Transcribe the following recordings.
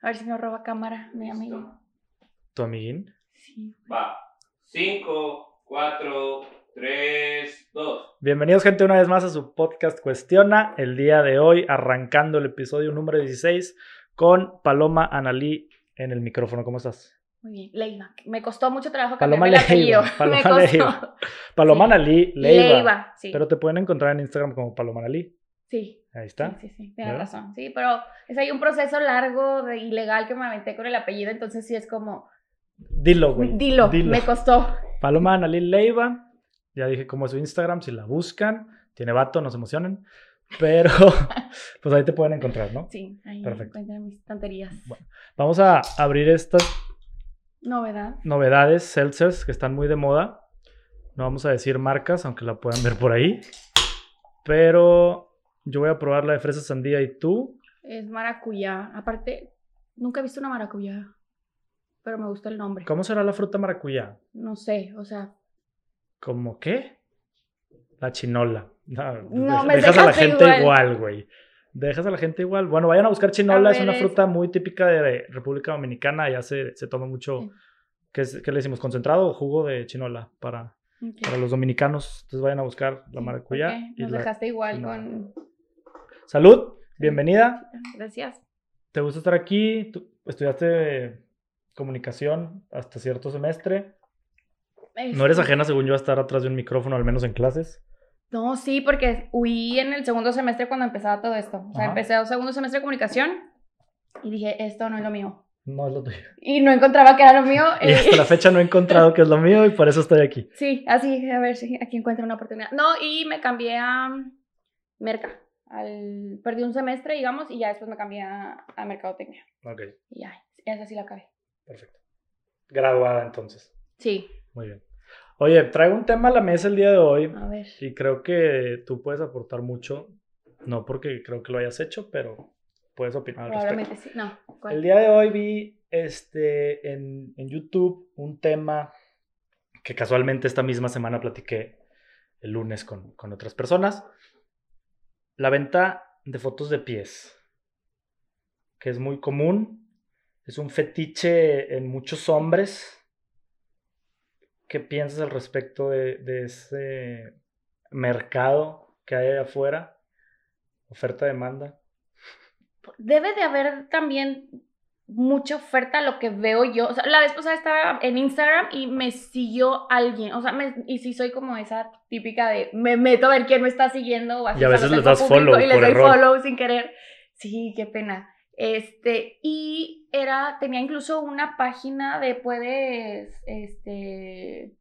A ver si no roba cámara, mi amigo. ¿Tu amiguín? Sí. Va. 5, 4, 3, 2. Bienvenidos, gente, una vez más a su podcast Cuestiona. El día de hoy, arrancando el episodio número 16 con Paloma Analí en el micrófono. ¿Cómo estás? Muy bien. Leiva. Me costó mucho trabajo Paloma cambiarme el apellido. Paloma Me costó. Leiva. Paloma Sí. Analí Leiva. Leiva, sí. Pero te pueden encontrar en Instagram como Paloma Analí. Sí. Ahí está. Sí, sí, sí, tienes ¿Verdad? razón. Sí, pero es ahí un proceso largo de ilegal que me aventé con el apellido, entonces sí es como, Dilo, güey. dilo, me costó. Paloma Analí Leiva. Ya dije cómo es su Instagram, si la buscan. Tiene vato, no se emocionen. Pero, pues ahí te pueden encontrar, ¿no? Sí, ahí Perfecto. encuentran mis tonterías. Bueno. Vamos a abrir estas Novedad. novedades, seltzers, que están muy de moda. No vamos a decir marcas, aunque la puedan ver por ahí. Pero yo voy a probar la de fresa sandía y tú. Es maracuyá. Aparte, nunca he visto una maracuyá, pero me gusta el nombre. ¿Cómo será la fruta maracuyá? No sé, o sea, ¿Cómo qué? La chinola. No, No, me dejas a la gente igual. igual, güey. Dejas a la gente igual. Bueno, vayan a buscar chinola, A es una es- fruta muy típica de República Dominicana. Ya se, se toma mucho. Sí. ¿Qué, es- qué le decimos? ¿Concentrado o jugo de chinola? Para, para los dominicanos. Entonces vayan a buscar la maracuyá. ok, y Nos la- dejaste igual con... Salud, bienvenida. Gracias. ¿Te gusta estar aquí? ¿Tú estudiaste comunicación hasta cierto semestre. No eres Este, ajena, según yo, a estar atrás de un micrófono, al menos en clases. No, sí, porque huí en el segundo semestre cuando empezaba todo esto. O sea, Ajá. empecé el segundo semestre de comunicación y dije, esto no es lo mío. No es lo tuyo. Y no encontraba que era lo mío. Y eh, hasta la fecha no he encontrado que es lo mío y por eso estoy aquí. Sí, así, a ver si aquí encuentro una oportunidad. No, y me cambié a Merca. Al, perdí un semestre, digamos, y ya después me cambié a, a Mercadotecnia. Ok, Y ya, esa sí la acabé. perfecto. Graduada entonces. Sí, Muy bien. Oye, traigo un tema a la mesa el día de hoy a ver. y creo que tú puedes aportar mucho. No porque creo que lo hayas hecho, pero puedes opinar al respecto. Probablemente sí. No, ¿cuál? El día de hoy vi este, en, en YouTube un tema que casualmente esta misma semana platiqué el lunes con, con otras personas. La venta de fotos de pies, que es muy común. Es un fetiche en muchos hombres. ¿Qué piensas al respecto de, ese mercado que hay allá afuera? Oferta-demanda. Debe de haber también mucha oferta lo que veo yo. O sea, la vez pasada estaba en Instagram y me siguió alguien. O sea, me- y sí soy como esa típica de me meto a ver quién me está siguiendo. O así, Y a veces les das follow Y les por doy error. follow sin querer. Sí, qué pena. Este, y era, tenía incluso una página de puedes, este,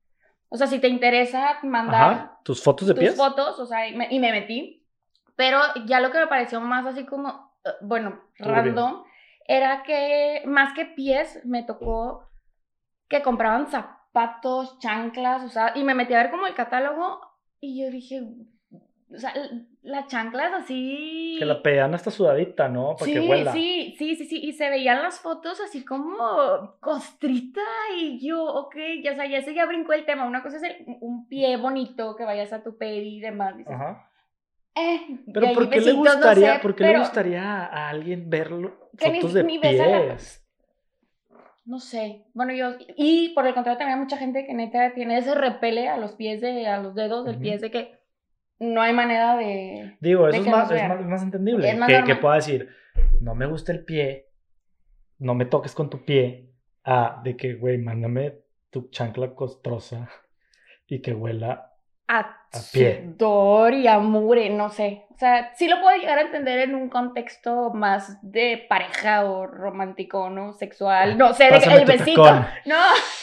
o sea, si te interesa mandar Ajá. ¿Tus fotos de tus pies? fotos, o sea, y me, y me metí. Pero ya lo que me pareció más así como, eh, bueno, random, era que más que pies, me tocó que compraban zapatos, chanclas, o sea, y me metí a ver como el catálogo y yo dije, o sea, la chancla es así. Que la pedían hasta sudadita, ¿no? Para Sí, que huela. sí, sí, sí, sí, y se veían las fotos así como costrita y yo, ok, ya, o sea, ya se ya brincó el tema, una cosa es el- un pie bonito que vayas a tu pedi y demás, dices, Ajá. Eh, Pero ¿por qué le no gustaría, sé, por qué le gustaría a alguien verlo fotos de ni la- pies? No sé, bueno, yo, y por el contrario también hay mucha gente que neta tiene ese repele a los pies de, a los dedos del Ujú. pie de que no hay manera de... Digo, de eso es no más, es sea. más, entendible. Es más que, que pueda decir, no me gusta el pie, no me toques con tu pie. Ah, de que, güey, mándame tu chancla costrosa y que huela. A, pie. sudor y a mugre, no sé. O sea, sí lo puedo llegar a entender en un contexto más de pareja o romántico, ¿no? Sexual, no sé, Pásame el besito. tacón. No,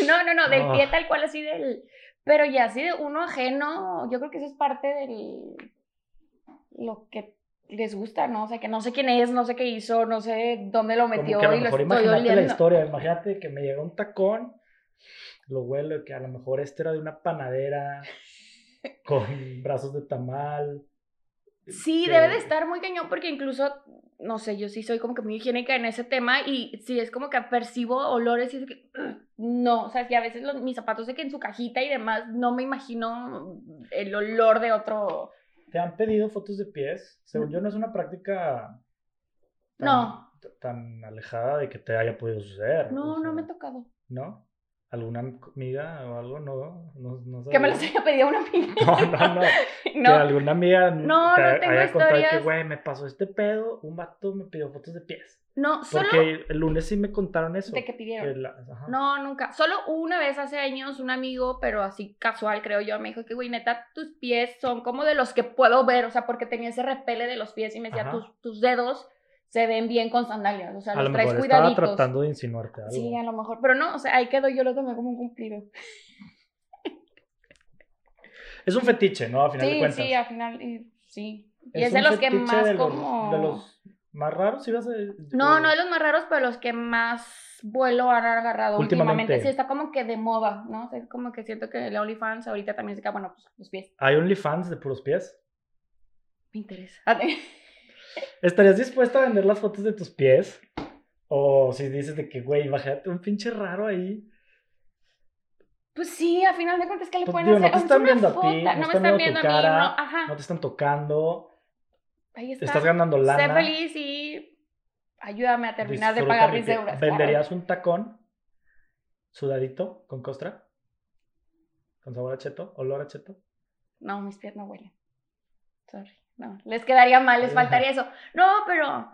no, no, no, del Oh. pie tal cual así del... Pero ya así de uno ajeno, yo creo que eso es parte del... Lo que les gusta, ¿no? O sea, que no sé quién es, no sé qué hizo, no sé dónde lo Como metió que a lo y lo estoy imagínate la historia, imagínate que me llega un tacón, lo huelo, que a lo mejor este era de una panadera con brazos de tamal. Sí, que- debe de estar muy cañón porque incluso, no sé, yo sí soy como que muy higiénica en ese tema y sí es como que percibo olores y es que, no, o sea, si a veces los- mis zapatos de que en su cajita y demás, no me imagino el olor de otro. ¿Te han pedido fotos de pies? Según yo no es una práctica tan, No. tan alejada de que te haya podido suceder. No, o no me ha tocado. ¿No? ¿Alguna amiga o algo? No, no, no Que me sabía. haya pedido una amiga. No, no, no. Que alguna amiga No, te no tengo haya contado de que, historias. güey, me pasó este pedo, un vato me pidió fotos de pies. no, solo Porque el lunes sí me contaron eso. de que pidieron. que la- ajá. No, nunca. Solo una vez hace años un amigo, pero así casual, creo yo, me dijo que, güey, neta, tus pies son como de los que puedo ver, o sea, porque tenía ese repele de los pies y me decía, tus, tus dedos se ven bien con sandalias, o sea, a los lo traes mejor estaba cuidaditos. tratando de insinuarte algo. Sí, a lo mejor, pero no, o sea, ahí quedó, yo lo tomé como un cumplido. Es un fetiche, ¿no? A final de Sí, cuentas. sí, al final, y- sí. Y es, un de los que más de los- como... De los más raros, ibas a No, no de los más raros, pero los que más vuelo han agarrado últimamente. Últimamente. Sí, está como que de moda, ¿no? O sea, es como que siento que el OnlyFans ahorita también se queda, bueno, pues los pies. ¿Hay OnlyFans de puros pies? Me interesa. ¿Estarías dispuesta a vender las fotos de tus pies? O si dices de que, güey, imagínate un pinche raro ahí. Pues sí, a final de cuentas, ¿qué le Pues, pueden digo, no hacer? te Es están viendo a ti, no me están viendo tu a mí, cara, no, ajá. No te están tocando, Ahí te está. estás ganando Sé lana. feliz y ayúdame a terminar de pagar mi mis deudas. claro. ¿Venderías un tacón sudadito con costra? ¿Con sabor a cheto? ¿Olor a cheto? No, mis pies no huelen. Sorry. No, les quedaría mal, les faltaría eso. No, pero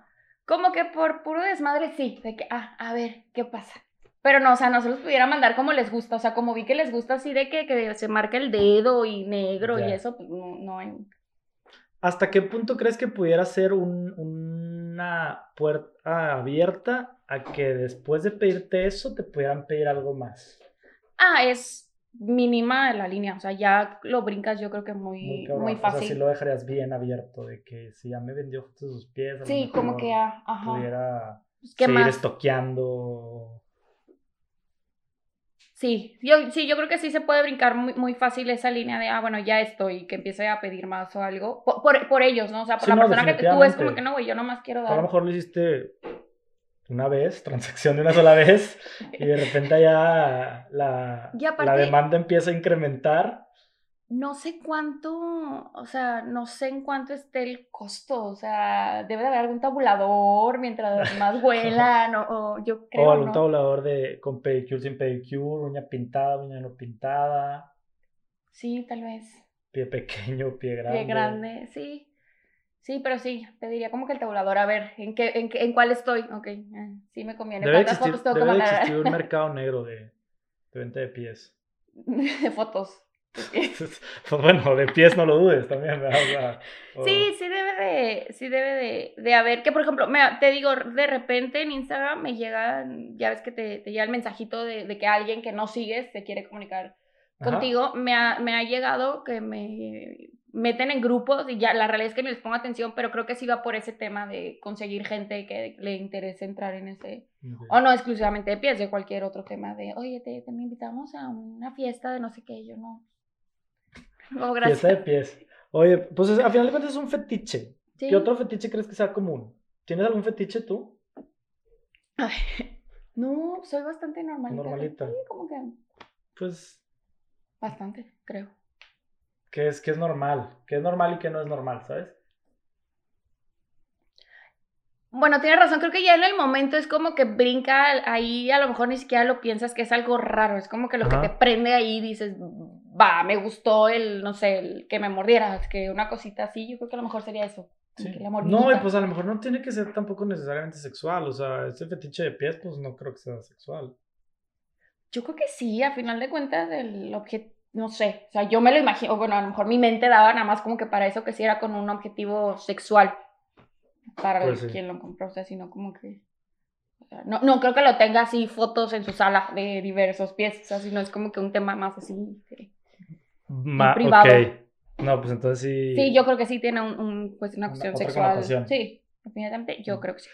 como que por puro desmadre sí, de que, ah, a ver, ¿qué pasa? Pero no, o sea, no se los pudiera mandar como les gusta, o sea, como vi que les gusta así de que, que se marca el dedo y negro y eso, pues no, no hay... ¿Hasta qué punto crees que pudiera ser un- una puerta abierta a que después de pedirte eso te pudieran pedir algo más? Ah, es mínima la línea, o sea, ya lo brincas yo creo que muy, muy, cabrón. fácil. O sea, si lo dejarías bien abierto, de que si ya me vendió de sus pies, a lo Sí, como que, ah, ajá. pudiera Pues, ¿Qué seguir más? estoqueando. Sí, yo, sí, yo creo que sí se puede brincar muy, muy fácil esa línea de, ah, bueno, ya estoy, que empiece a pedir más o algo. Por, por, por ellos, ¿no? O sea, por Sí, la no, persona que tú es como que no, güey, yo nomás quiero A lo dar. mejor lo hiciste una vez, transacción de una sola vez, y de repente ya la, aparte- la demanda empieza a incrementar. No sé cuánto, o sea, no sé en cuánto esté el costo, o sea, debe de haber algún tabulador mientras más vuelan, o, o yo creo, o algún ¿no? tabulador de, con pedicure, sin pedicure, uña pintada, uña no pintada, Sí, tal vez. pie pequeño, pie grande. Pie grande, sí. Sí, pero sí, pediría como que el tabulador, a ver, ¿en qué, en, qué- en cuál estoy? Ok, eh, sí me conviene. Debe ¿Cuántas existir, fotos tengo que debe de mandar? existir un mercado negro de, de venta de pies. de fotos. Pues bueno, de pies no lo dudes también, ¿verdad? O sea, o- Sí, sí debe de, sí debe de, de haber, que por ejemplo, me, te digo, de repente en Instagram me llega, ya ves que te, te llega el mensajito de, de que alguien que no sigues se quiere comunicar Ajá. contigo, me ha, me ha llegado que me meten en grupos y ya la realidad es que ni les pongo atención, pero creo que sí va por ese tema de conseguir gente que le interese entrar en ese, o no exclusivamente de pies, de cualquier otro tema de, oye, te, te me invitamos a una fiesta de no sé qué, yo no. No, gracias. Fiesta de pies. Oye, pues es- a final de cuentas es un fetiche. Sí. ¿Qué otro fetiche crees que sea común? ¿Tienes algún fetiche tú? Ay, no, soy bastante normalita. Normalita. Sí, como que Pues, bastante, creo. ¿qué es, qué es normal? ¿Qué es normal y qué no es normal, sabes? Bueno, tienes razón, creo que ya en el momento es como que brinca ahí, a lo mejor ni siquiera lo piensas que es algo raro, es como que lo Ajá. que te prende ahí dices, va, me gustó el, no sé, el que me mordieras, que una cosita así, yo creo que a lo mejor sería eso. como Sí. que la No, y pues a lo mejor no tiene que ser tampoco necesariamente sexual. O sea, ese fetiche de pies, pues no creo que sea sexual. Yo creo que sí, a final de cuentas, el objeto, no sé, o sea, yo me lo imagino, bueno, a lo mejor mi mente daba nada más como que para eso que sí era con un objetivo sexual, para Pues sí. quien lo compró, o sea, sino como que, no, no creo que lo tenga así fotos en su sala de diversos pies, o sea, sino es como que un tema más así. de- Ma- privado. No, pues entonces sí. Sí, yo creo que sí tiene un, un, pues una cuestión otra sexual. Sí, definitivamente, yo Mm. creo que sí.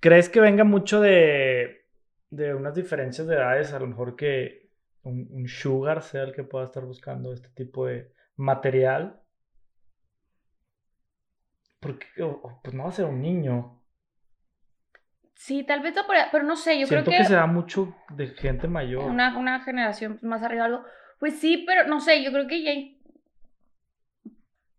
¿Crees que venga mucho de, de unas diferencias de edades? A lo mejor que un, un sugar sea el que pueda estar buscando este tipo de material. Porque, o- o, pues no va a ser un niño. Sí, tal vez, pero no sé, yo Siento creo que... que... se da mucho de gente mayor. una, una generación más arriba algo. Pues sí, pero no sé, yo creo que ya.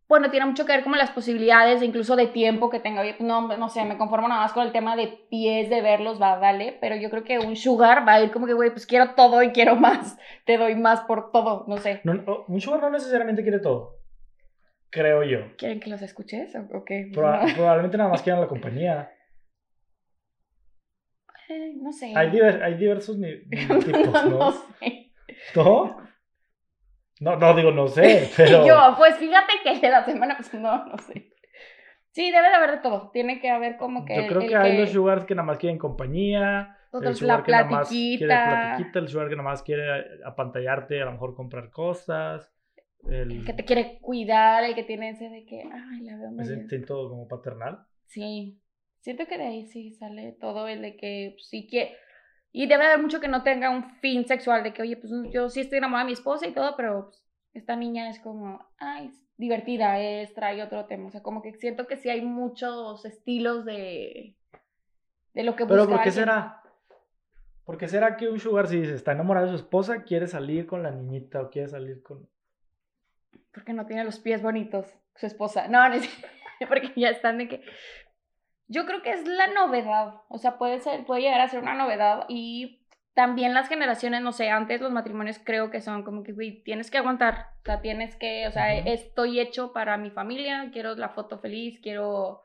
Bueno, tiene mucho que ver como las posibilidades, incluso de tiempo que tenga. Pues, no, no sé, me conformo nada más con el tema de pies, de verlos, va, dale. Pero yo creo que un sugar va a ir como que, güey, pues quiero todo y quiero más. Te doy más por todo, no sé. No, no, un sugar no necesariamente quiere todo. Creo yo. ¿Quieren que los escuches o, qué? Proba- probablemente nada más quieran la compañía. Eh, no sé. Hay, diver- hay diversos tipos, no, ¿no? no sé. ¿No? No, no digo no sé, pero... Yo, pues fíjate que de la semana, pues no, no sé. Sí, debe de haber de todo. Tiene que haber como que. Yo creo el que hay los sugars que nada más quieren compañía, el otros, sugar la que nada más quiere platiquita. el sugar que nada más quiere apantallarte, a lo mejor comprar cosas, el, El que te quiere cuidar, el que tiene ese de que, ay, la veo ese instinto como paternal. Sí, siento que de ahí sí sale todo el de que pues, sí que... Y debe haber mucho que no tenga un fin sexual, de que, oye, pues yo sí estoy enamorada de mi esposa y todo, pero pues, esta niña es como, ay, es divertida, es, trae otro tema. O sea, como que siento que sí hay muchos estilos de, de lo que Pero busca ¿por qué alguien. será? ¿Por qué será que un sugar si dice, está enamorado de su esposa, quiere salir con la niñita o quiere salir con... Porque no tiene los pies bonitos, su esposa. No, no es porque ya están de que... Yo creo que es la novedad, o sea, puede ser, puede llegar a ser una novedad y también las generaciones, no sé, antes los matrimonios creo que son como que, güey, tienes que aguantar, o sea, tienes que, o sea, Ujú. estoy hecho para mi familia, quiero la foto feliz, quiero,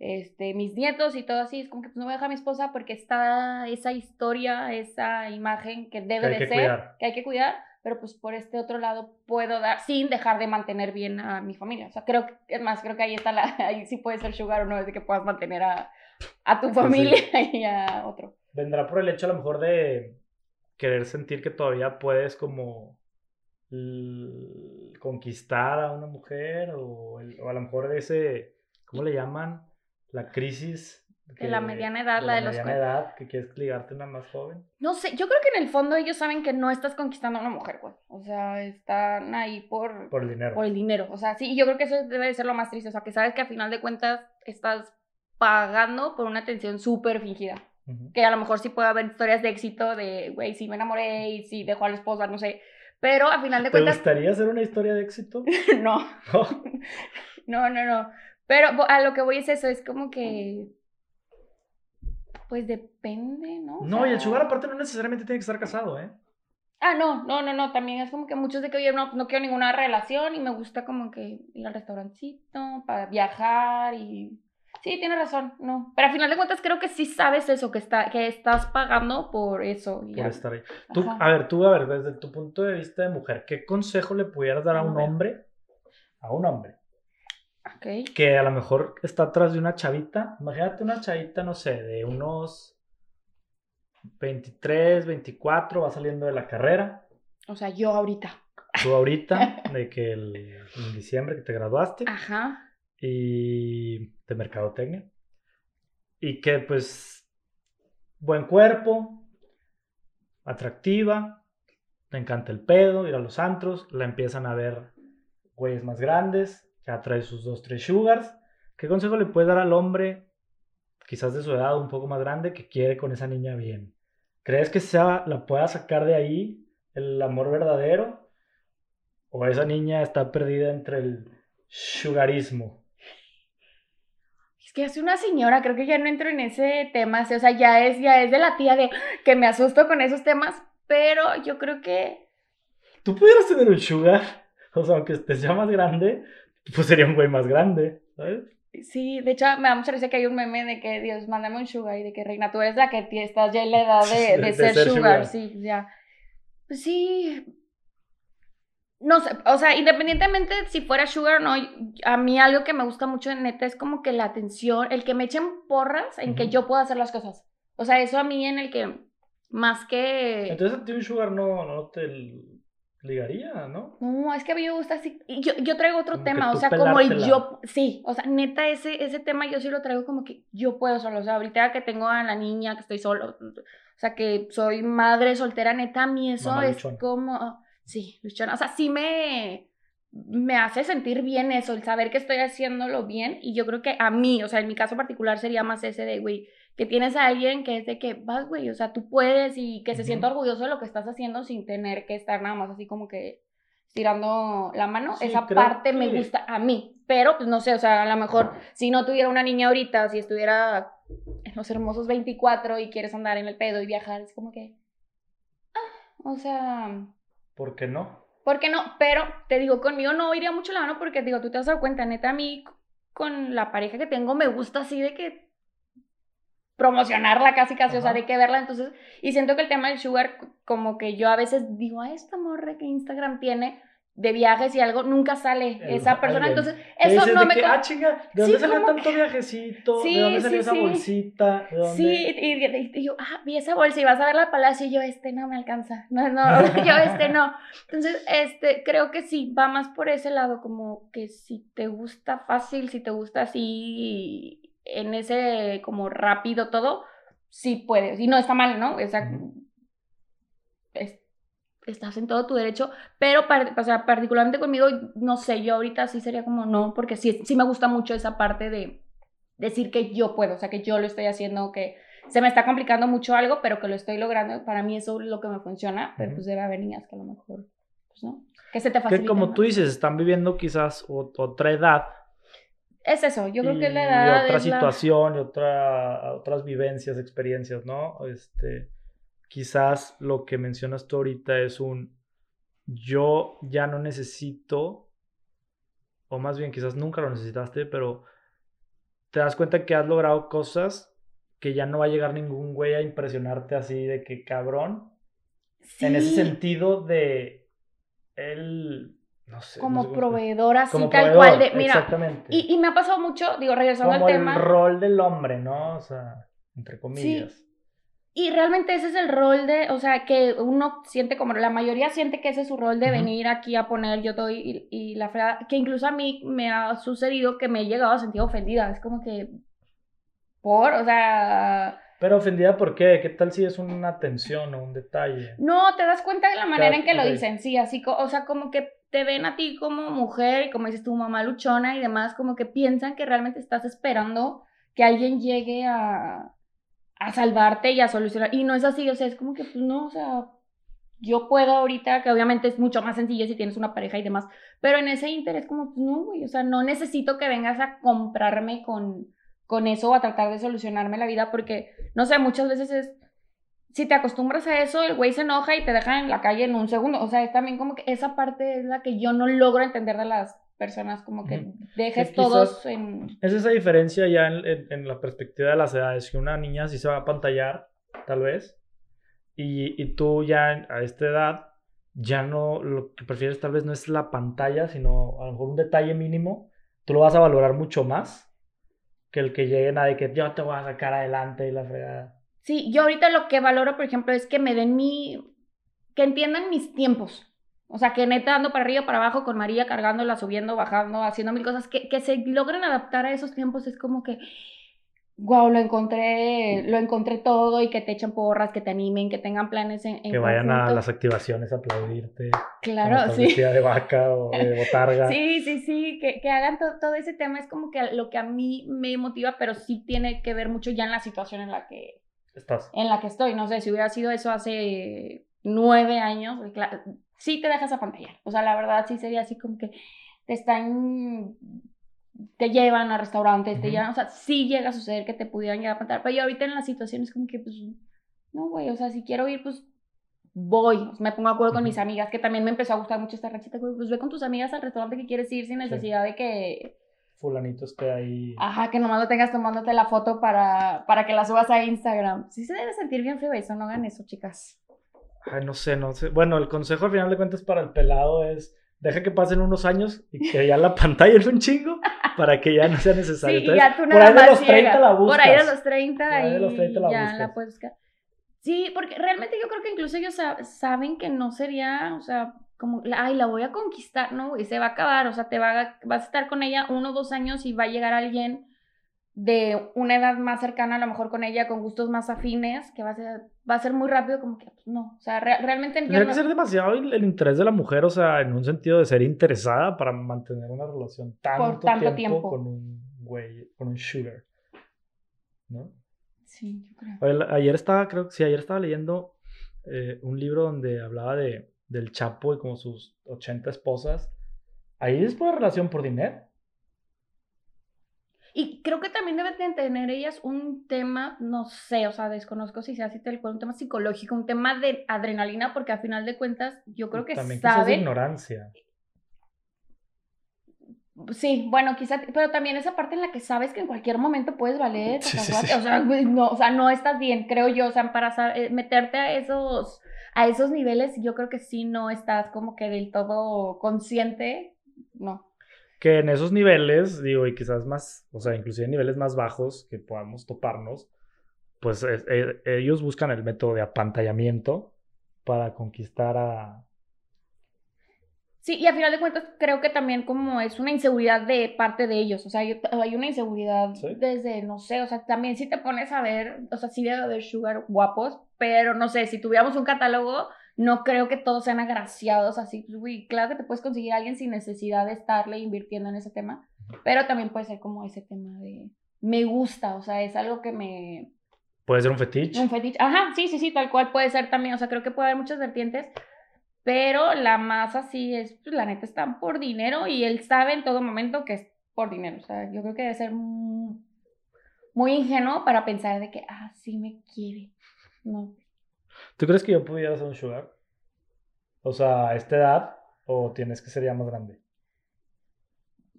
este, mis nietos y todo así, es como que pues, no voy a dejar a mi esposa porque está esa historia, esa imagen que debe hay de que ser, cuidar. que hay que cuidar, pero pues por este otro lado puedo dar, sin dejar de mantener bien a mi familia. O sea, creo que, es más, creo que ahí está la, ahí sí puede ser sugar o no, es de que puedas mantener a, a tu sí. familia y a otro. Vendrá por el hecho a lo mejor de querer sentir que todavía puedes como conquistar a una mujer o, el- o a lo mejor de ese, ¿cómo le llaman? La crisis. De la mediana edad, la de los mediana cua- edad, que quieres ligarte una más joven. No sé, yo creo que en el fondo ellos saben que no estás conquistando a una mujer, güey. O sea, están ahí por, Por el dinero. por el dinero. O sea, sí, y yo creo que eso debe de ser lo más triste. O sea, que sabes que a final de cuentas estás pagando por una atención súper fingida. Ujú. que a lo mejor sí puede haber historias de éxito de, güey, sí me enamoré y sí dejó a la esposa, no sé. Pero a final de ¿Te cuentas, gustaría hacer una historia de éxito? no, No. no, no, no. Pero a lo que voy es eso, es como que, pues depende, ¿no? O No, y el sugar aparte no necesariamente tiene que estar casado, ¿eh? Ah, no, no, no, no, también es como que muchos de que, oye, no, no quiero ninguna relación y me gusta como que ir al restaurancito para viajar y... Sí, tienes razón, no. Pero al final de cuentas creo que sí sabes eso, que, está, que estás pagando por eso. y Por ya. estar ahí. Tú, a ver, tú, a ver, desde tu punto de vista de mujer, ¿qué consejo le pudieras dar a un hombre? A un hombre. Que a lo mejor está atrás de una chavita. Imagínate una chavita, no sé, de unos 23, 24, va saliendo de la carrera. O sea, yo ahorita. Tú ahorita, de que el, en diciembre que te graduaste, Ajá. y de mercadotecnia. Y que pues, buen cuerpo, atractiva, le encanta el pedo, ir a los antros, la empiezan a ver güeyes más grandes, ya trae sus dos, tres sugars. ¿Qué consejo le puedes dar al hombre, quizás de su edad, un poco más grande, que quiere con esa niña bien? ¿Crees que sea, la pueda sacar de ahí el amor verdadero? ¿O esa niña está perdida entre el sugarismo? Es que hace una señora, creo que ya no entro en ese tema, o sea, ya es, ya es de la tía de que me asusto con esos temas, pero yo creo que Tú pudieras tener un sugar, o sea, aunque estés ya más grande, pues sería un güey más grande, ¿sabes? sí, de hecho me da mucha risa que hay un meme de que Dios, mándame un sugar y de que Reina, tú eres la que estás ya en la edad de, de De ser, ser sugar, sugar. sí, ya. Pues sí. No sé, o sea, independientemente si fuera sugar o no, a mí algo que me gusta mucho en neta es como que la atención, el que me echen porras en que Ujú. yo pueda hacer las cosas. O sea, eso a mí en el que más que... Entonces a ti un sugar no, no te ligaría, ¿no? No, es que a mí me gusta así. y Yo, yo traigo otro Como tema, o sea, como el yo. Sí, o sea, neta, ese, ese tema yo sí lo traigo como que yo puedo solo. O sea, ahorita que tengo a la niña, que estoy solo, o sea, que soy madre soltera, neta, a mí eso Mamá es luchona. como. Sí, luchona. O sea, sí me. Me hace sentir bien eso, el saber que estoy haciéndolo bien. Y yo creo que a mí, o sea, en mi caso particular sería más ese de, güey, que tienes a alguien que es de que vas, güey, o sea, tú puedes y que se sienta orgulloso de lo que estás haciendo sin tener que estar nada más así como que estirando la mano. Sí, Esa parte me gusta a mí, pero pues no sé, o sea, a lo mejor si no tuviera una niña ahorita, si estuviera en los hermosos 24 y quieres andar en el pedo y viajar, es como que, ah, o sea, ¿Por qué no? ¿por qué no? Pero te digo, conmigo no iría mucho la mano porque digo, tú te has dado cuenta, neta, a mí con la pareja que tengo me gusta así de que promocionarla casi casi, o sea, Ajá. de que verla, entonces, y siento que el tema del sugar, como que yo a veces digo, a esta morra que Instagram tiene de viajes y algo, nunca sale El- esa persona, alguien. entonces, ¿Qué eso no de me... que, ah, chinga, ¿de Sí, dónde salió como tanto viajecito? Sí, ¿De dónde salió sí, esa sí. bolsita? ¿De dónde? Sí, y, y- y yo, ah, vi esa bolsa y vas a ver la palacio y yo, este no me alcanza. No, no, yo este no. Entonces, este, creo que sí, va más por ese lado, como que si te gusta fácil, si te gusta así, en ese como rápido todo, sí puedes. Y no está mal, ¿no? O sea, es- estás en todo tu derecho, pero par- o sea, particularmente conmigo, no sé, yo ahorita sí sería como no, porque sí, sí me gusta mucho esa parte de decir que yo puedo, o sea, que yo lo estoy haciendo, que se me está complicando mucho algo, pero que lo estoy logrando, para mí eso es lo que me funciona, pero pues debe haber niñas que a lo mejor, pues no, que se te facilite. Que como tú dices, están viviendo quizás ot- otra edad. Es eso, yo creo que y la edad otra es la- situación y otra, otras vivencias, experiencias, ¿no? Este, quizás lo que mencionas tú ahorita es un yo ya no necesito, o más bien quizás nunca lo necesitaste, pero te das cuenta que has logrado cosas que ya no va a llegar ningún güey a impresionarte así de que cabrón. En ese sentido de él, no sé. no sé como cómo explicar. proveedora, así Como tal proveedor, cual de, mira, Exactamente. y, y me ha pasado mucho, digo, regresando como al el tema. rol del hombre, ¿no? O sea, entre comillas. Y realmente ese es el rol de, o sea, que uno siente como, la mayoría siente que ese es su rol de venir aquí a poner yo doy y, y la fregada, que incluso a mí me ha sucedido que me he llegado a sentir ofendida, es como que, por, o sea, Pero ofendida, ¿por qué? ¿Qué tal si es una atención o un detalle? no, te das cuenta de la manera en que lo dicen, sí, así, o sea, como que te ven a ti como mujer y como dices tu mamá luchona y demás, como que piensan que realmente estás esperando que alguien llegue a, a salvarte y a solucionar. Y no es así, o sea, es como que, pues no, o sea, yo puedo ahorita, que obviamente es mucho más sencillo si tienes una pareja y demás, pero en ese interés como, pues no, güey, o sea, no necesito que vengas a comprarme con, con eso o a tratar de solucionarme la vida porque, no sé, muchas veces es, si te acostumbras a eso, el güey se enoja y te deja en la calle en un segundo, o sea, es también como que esa parte es la que yo no logro entender de las personas, como que dejes quizás- todos en... Es esa diferencia ya en, en- en la perspectiva de las edades, que una niña sí se va a pantallar, tal vez, y, y tú ya a esta edad, ya no, lo que prefieres tal vez no es la pantalla, sino a lo mejor un detalle mínimo, tú lo vas a valorar mucho más que el que lleguen a de que yo te voy a sacar adelante y la fregada. Sí, yo ahorita lo que valoro, por ejemplo, es que me den mi... que entiendan mis tiempos. O sea, que neta ando para arriba, para abajo con María, cargándola, subiendo, bajando, haciendo mil cosas, que, que se logren adaptar a esos tiempos es como que, wow, lo encontré, lo encontré todo y que te echen porras, que te animen, que tengan planes en, en Que vayan a las activaciones a aplaudirte. Claro, sí. de vaca o de botarga. Sí, sí, sí, que, que hagan to- todo ese tema es como que lo que a mí me motiva, pero sí tiene que ver mucho ya en la situación en la que, Estás. en la que estoy. No sé, si hubiera sido eso hace nueve años, pues, sí te dejas apantallar. O sea, la verdad sí sería así como que te están, te llevan a restaurantes, te llevan, o sea, sí llega a suceder que te pudieran llegar a apantallar. Pero yo ahorita en la situación es como que, pues, no, güey, o sea, si quiero ir, pues voy, me pongo de acuerdo con mis amigas, que también me empezó a gustar mucho esta rachita, pues ve con tus amigas al restaurante que quieres ir sin necesidad de que, Fulanito esté ahí. ajá, que nomás lo tengas tomándote la foto para, para que la subas a Instagram. Sí se debe sentir bien feo eso, no hagan eso, chicas. Ay, no sé, no sé. Bueno, el consejo al final de cuentas para el pelado es deja que pasen unos años y que ya la pantalla es un chingo para que ya no sea necesario. Sí, y Entonces, ya tú por nada ahí de más los 30 llega. la buscas. Por ahí de los 30, Por ahí de los 30 la ya buscas. la puedes buscar. Sí, porque realmente yo creo que incluso ellos sa- saben que no sería, o sea, como, ay, la voy a conquistar, ¿no? Y se va a acabar, o sea, te va a, vas a estar con ella uno o dos años y va a llegar alguien de una edad más cercana, a lo mejor con ella, con gustos más afines, que va a ser, va a ser muy rápido, como que, pues, no, o sea, re- realmente Tendría no- que ser demasiado el, el interés de la mujer, o sea, en un sentido de ser interesada para mantener una relación tanto, tanto tiempo, tiempo. con un güey, con un sugar. ¿No? Sí, yo creo. Oye, Ayer estaba, creo que sí, ayer estaba leyendo eh, un libro donde hablaba de, del Chapo y como sus 80 esposas. Ahí es pura relación por dinero. Y creo que también deben de tener ellas un tema, no sé, o sea, desconozco si sea así tal cual, un tema psicológico, un tema de adrenalina, porque a final de cuentas yo creo que También quizás de saben. ignorancia. Sí, bueno, quizás, pero también esa parte en la que sabes que en cualquier momento puedes valer, Sí, sí, sí. o sea, no, o sea, no estás bien, creo yo, o sea, para sa- eh, meterte a esos, a esos niveles, yo creo que sí no estás como que del todo consciente, no. Que en esos niveles, digo, y quizás más, o sea, inclusive en niveles más bajos que podamos toparnos, pues es- eh, ellos buscan el método de apantallamiento para conquistar a... Sí, y a final de cuentas creo que también como es una inseguridad de parte de ellos, o sea, hay una inseguridad Sí. desde, no sé, o sea, también si te pones a ver, o sea, sí debe haber sugar guapos, pero no sé, si tuviéramos un catálogo, no creo que todos sean agraciados así, pues, güey, claro que te puedes conseguir a alguien sin necesidad de estarle invirtiendo en ese tema, pero también puede ser como ese tema de, me gusta, o sea, es algo que me, Puede ser un fetiche. un fetiche. Ajá, sí, sí, sí, tal cual puede ser también. O sea, creo que puede haber muchas vertientes. Pero la más así es, pues la neta están por dinero y él sabe en todo momento que es por dinero. O sea, yo creo que debe ser muy, muy ingenuo para pensar de que, ah, sí me quiere. No. ¿Tú crees que yo pudiera ser un sugar? O sea, a esta edad, o tienes que ser ya más grande.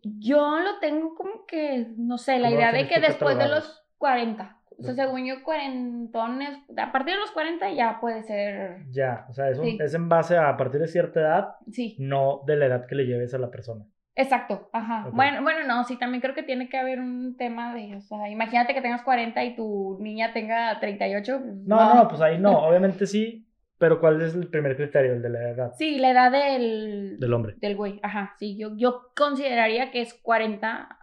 Yo lo tengo como que, no sé, la ¿Cómo idea de que después de los 40. O sea, según yo, cuarentones, a partir de los 40 ya puede ser, Ya, o sea, es, un- Sí. es en base a, a partir de cierta edad, sí. no de la edad que le lleves a la persona. Exacto, ajá. Bueno, bueno, no, sí, también creo que tiene que haber un tema de, o sea, imagínate que tengas 40 y tu niña tenga 38. pues, No, no, pues ahí no, obviamente sí, pero ¿cuál es el primer criterio? El de la edad Sí, la edad del, del hombre. del güey, ajá, sí, yo, yo consideraría que es 40.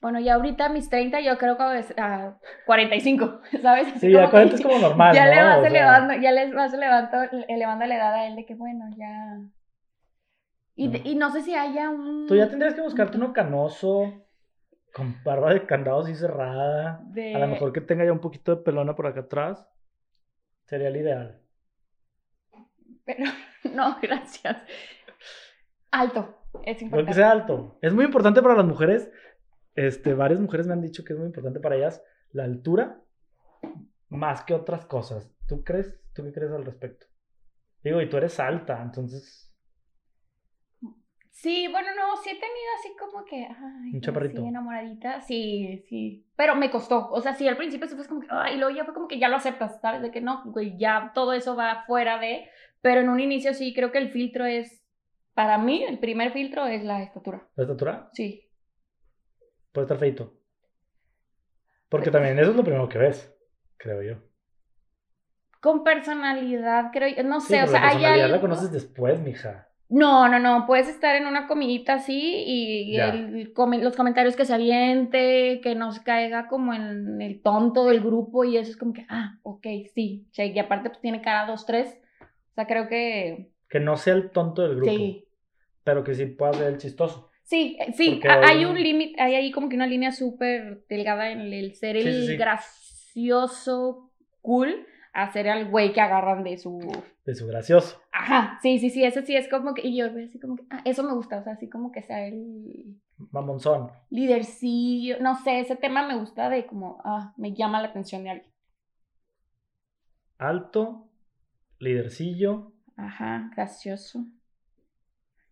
Bueno, ya ahorita mis 30 yo creo que es ah, 45, ¿sabes? Así Sí, ya como 40 que es como normal, Ya ¿no? le vas O sea, elevando, ya les vas elevando, elevando la edad a él de que, bueno, ya... Y, Ujú. y no sé si haya un... Tú ya tendrías que buscarte uno canoso, con barba de candado así cerrada. de... A lo mejor que tenga ya un poquito de pelona por acá atrás. Sería el ideal. Pero no, gracias. Alto, es importante. que sea alto. Es muy importante para las mujeres. Este, varias mujeres me han dicho que es muy importante para ellas la altura más que otras cosas. ¿Tú crees? ¿Tú qué crees al respecto? Digo, y tú eres alta, entonces. Sí, bueno, no, sí he tenido así como que, ay, Un chaparrito. así enamoradita, sí, sí, pero me costó, o sea, sí, al principio sí fue como que, ay, y luego ya fue como que ya lo aceptas, ¿sabes? De que no, güey, ya todo eso va fuera de, pero en un inicio sí creo que el filtro es, para mí, el primer filtro es la estatura, ¿La estatura? sí. Puede estar feito. Porque también eso es lo primero que ves, creo yo. Con personalidad, creo, yo- no Sí, sé, o sea, la hay la conoces después, mija. No, no, no, puedes estar en una comidita así y el los comentarios que se aviente, que nos caiga como en el tonto del grupo y eso es como que, ah, ok, sí, che, y aparte pues tiene cara dos, tres, o sea, creo que Que no sea el tonto del grupo, sí, pero que sí pueda ser el chistoso. Sí, eh, sí, hay hay un límite, hay ahí como que una línea súper delgada en el ser Sí, el sí, gracioso, cool, a ser el güey que agarran de su De su gracioso. Ajá, sí, sí, sí, eso sí es como que, y yo veo así como que, ah, eso me gusta, o sea, así como que sea el Mamonzón. lidercillo, no sé, ese tema me gusta de como, ah, me llama la atención de alguien. Alto, lidercillo. Ajá, gracioso.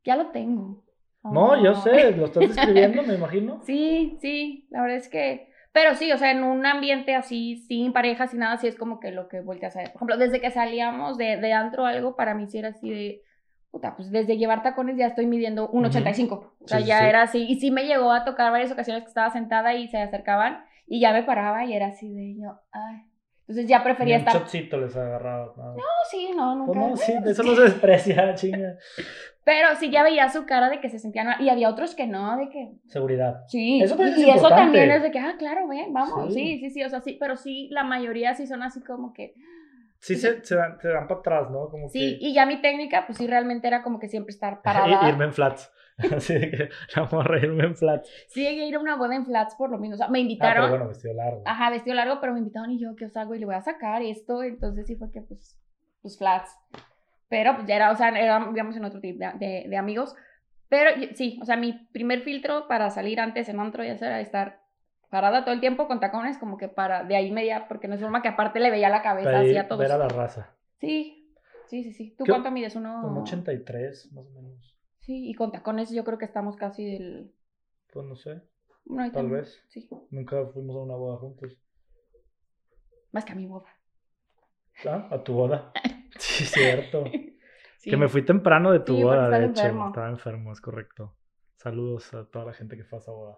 Ya lo tengo. No, yo Oh. sé, lo estás describiendo, me imagino. Sí, sí, la verdad es que, pero sí, o sea, en un ambiente así, sin pareja, sin nada, sí es como que lo que volteas a ver. Por ejemplo, desde que salíamos de, de antro o algo, para mí sí era así de, puta, pues desde llevar tacones ya estoy midiendo 1,85. O sea, Sí, ya sí. era así. Y sí me llegó a tocar varias ocasiones que estaba sentada y se acercaban y ya me paraba y era así de yo, ay. Entonces ya prefería un estar. chocito les agarraba. No, No, sí, no, nunca. No, sí, de eso no se desprecia, chinga. Pero sí ya veía su cara de que se sentían mal. Y había otros que no, de que Seguridad. Sí, Eso y es eso importante. también es de que, ah, claro, ven, vamos, Sí. sí, sí, sí, o sea, sí, pero sí, la mayoría sí son así como que, Sí, se, se dan, se dan para atrás, ¿no? Como sí, que... y ya mi técnica, pues sí, realmente era como que siempre estar parada. Irme en flats. Así de que la morra irme en flats. Sí, llegué a ir a una boda en flats por lo menos, o sea, me Ah, invitaron, pero bueno, vestido largo. ajá, vestido largo, pero me invitaron y yo, ¿qué os hago? Y le voy a sacar esto, entonces sí fue que, pues, pues flats. Pero pues ya era, o sea, era, digamos, en otro tipo de, de, de amigos, Pero sí, o sea, mi primer filtro para salir antes en antro ya era estar parada todo el tiempo con tacones, como que para de ahí media, porque no es forma que aparte le veía la cabeza así a todos. ver a la raza. Sí, sí, sí, sí. ¿Tú ¿Qué- cuánto mides? Uno. Como 83, más o menos. Sí, y con tacones yo creo que estamos casi del. Pues no sé. ahí Tal vez. Sí, Nunca fuimos a una boda juntos. más que a mi boda. Ah, a tu boda. Sí, cierto. Sí. Que me fui temprano de tu Sí, boda, de hecho. enfermo. Estaba enfermo, es correcto. Saludos a toda la gente que fue a esa boda.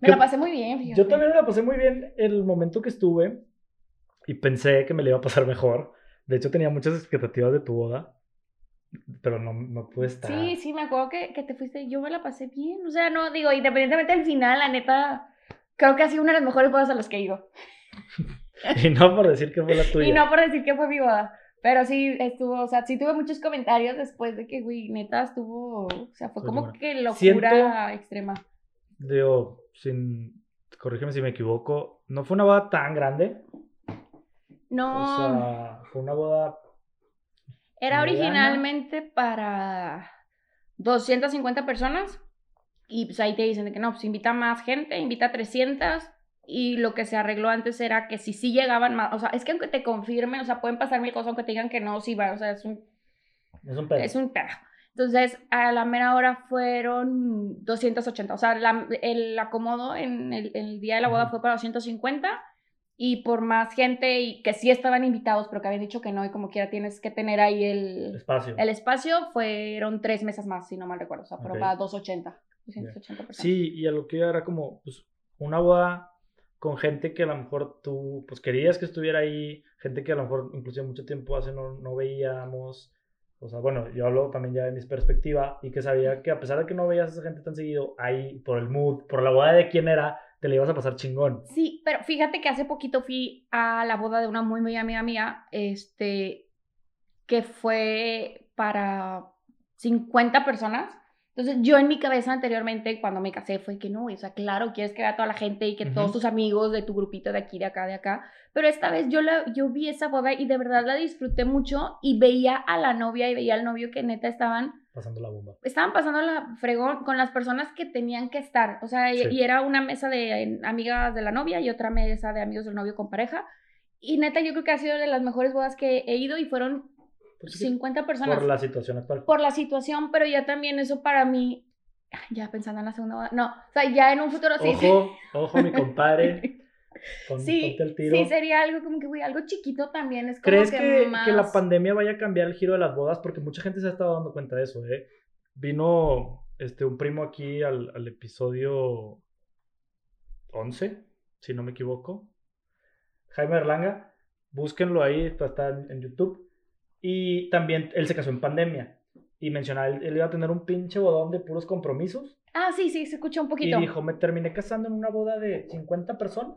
Me ¿Qué- la pasé muy bien, fíjate. Yo también me la pasé muy bien el momento que estuve y pensé que me la iba a pasar mejor. De hecho, tenía muchas expectativas de tu boda, pero no, no pude estar. Sí, sí, me acuerdo que, que te fuiste. Yo me la pasé bien. O sea, no, digo, independientemente del final, la neta, creo que ha sido una de las mejores bodas a las que he ido. Y no por decir que fue la tuya. Y no por decir que fue mi boda. Pero sí estuvo, o sea, sí tuve muchos comentarios después de que, güey, neta estuvo, o sea, fue como que locura Siento- extrema. Digo, sin. Corrígeme si me equivoco. No fue una boda tan grande. No, O sea, fue una boda. era mediana. originalmente para 250 personas. Y pues ahí te dicen de que no, pues invita más gente, invita a 300. Y lo que se arregló antes era que si sí llegaban más, o sea, es que aunque te confirmen, o sea, pueden pasar mil cosas, aunque te digan que no, sí va, o sea, es un Es un pedo. Es un pedo. Entonces, a la mera hora fueron 280. O sea, la- el acomodo en el, en el día de la boda fue para 250. Y por más gente y que sí estaban invitados, pero que habían dicho que no, y como quiera tienes que tener ahí el, Espacio. el espacio, fueron tres mesas más, si no mal recuerdo. O sea, fueron Ok. para 280. 280 personas. Sí, y a lo que era como pues, una boda con gente que a lo mejor tú pues querías que estuviera ahí, gente que a lo mejor inclusive mucho tiempo hace no, no veíamos. O sea, bueno, yo hablo también ya de mi perspectiva y que sabía que a pesar de que no veías a esa gente tan seguido, ahí por el mood, por la boda de quién era, te la ibas a pasar chingón. Sí, pero fíjate que hace poquito fui a la boda de una muy, muy amiga mía, este, que fue para 50 personas. Entonces, yo en mi cabeza anteriormente, cuando me casé, fue que no, o sea, claro, quieres que vea a toda la gente y que todos tus amigos de tu grupito de aquí, de acá, de acá. Pero esta vez yo, la, yo vi esa boda y de verdad la disfruté mucho y veía a la novia y veía al novio que neta estaban Pasando la bomba. estaban pasando la fregón con las personas que tenían que estar. O sea, y- Sí. y era una mesa de amigas de la novia y otra mesa de amigos del novio con pareja. Y neta, yo creo que ha sido de las mejores bodas que he ido y fueron Pues sí, 50 personas. por la situación actual. Por la situación, pero ya también eso para mí, ya pensando en la segunda boda, no, o sea, ya en un futuro sí. Ojo, ojo, mi compadre. Pon- Sí, el tiro. sí, sería algo como que, güey, algo chiquito también es como ¿Crees que, que, más... que la pandemia vaya a cambiar el giro de las bodas? Porque mucha gente se ha estado dando cuenta de eso, ¿eh? Vino este, un primo aquí al, al episodio 11, si no me equivoco. Jaime Berlanga. Búsquenlo ahí, está en, en YouTube. Y también él se casó en pandemia. Y mencionaba, él, él iba a tener un pinche bodón de puros compromisos. Ah, sí, sí, se escucha un Y poquito. dijo, me terminé casando en una boda de 50 personas.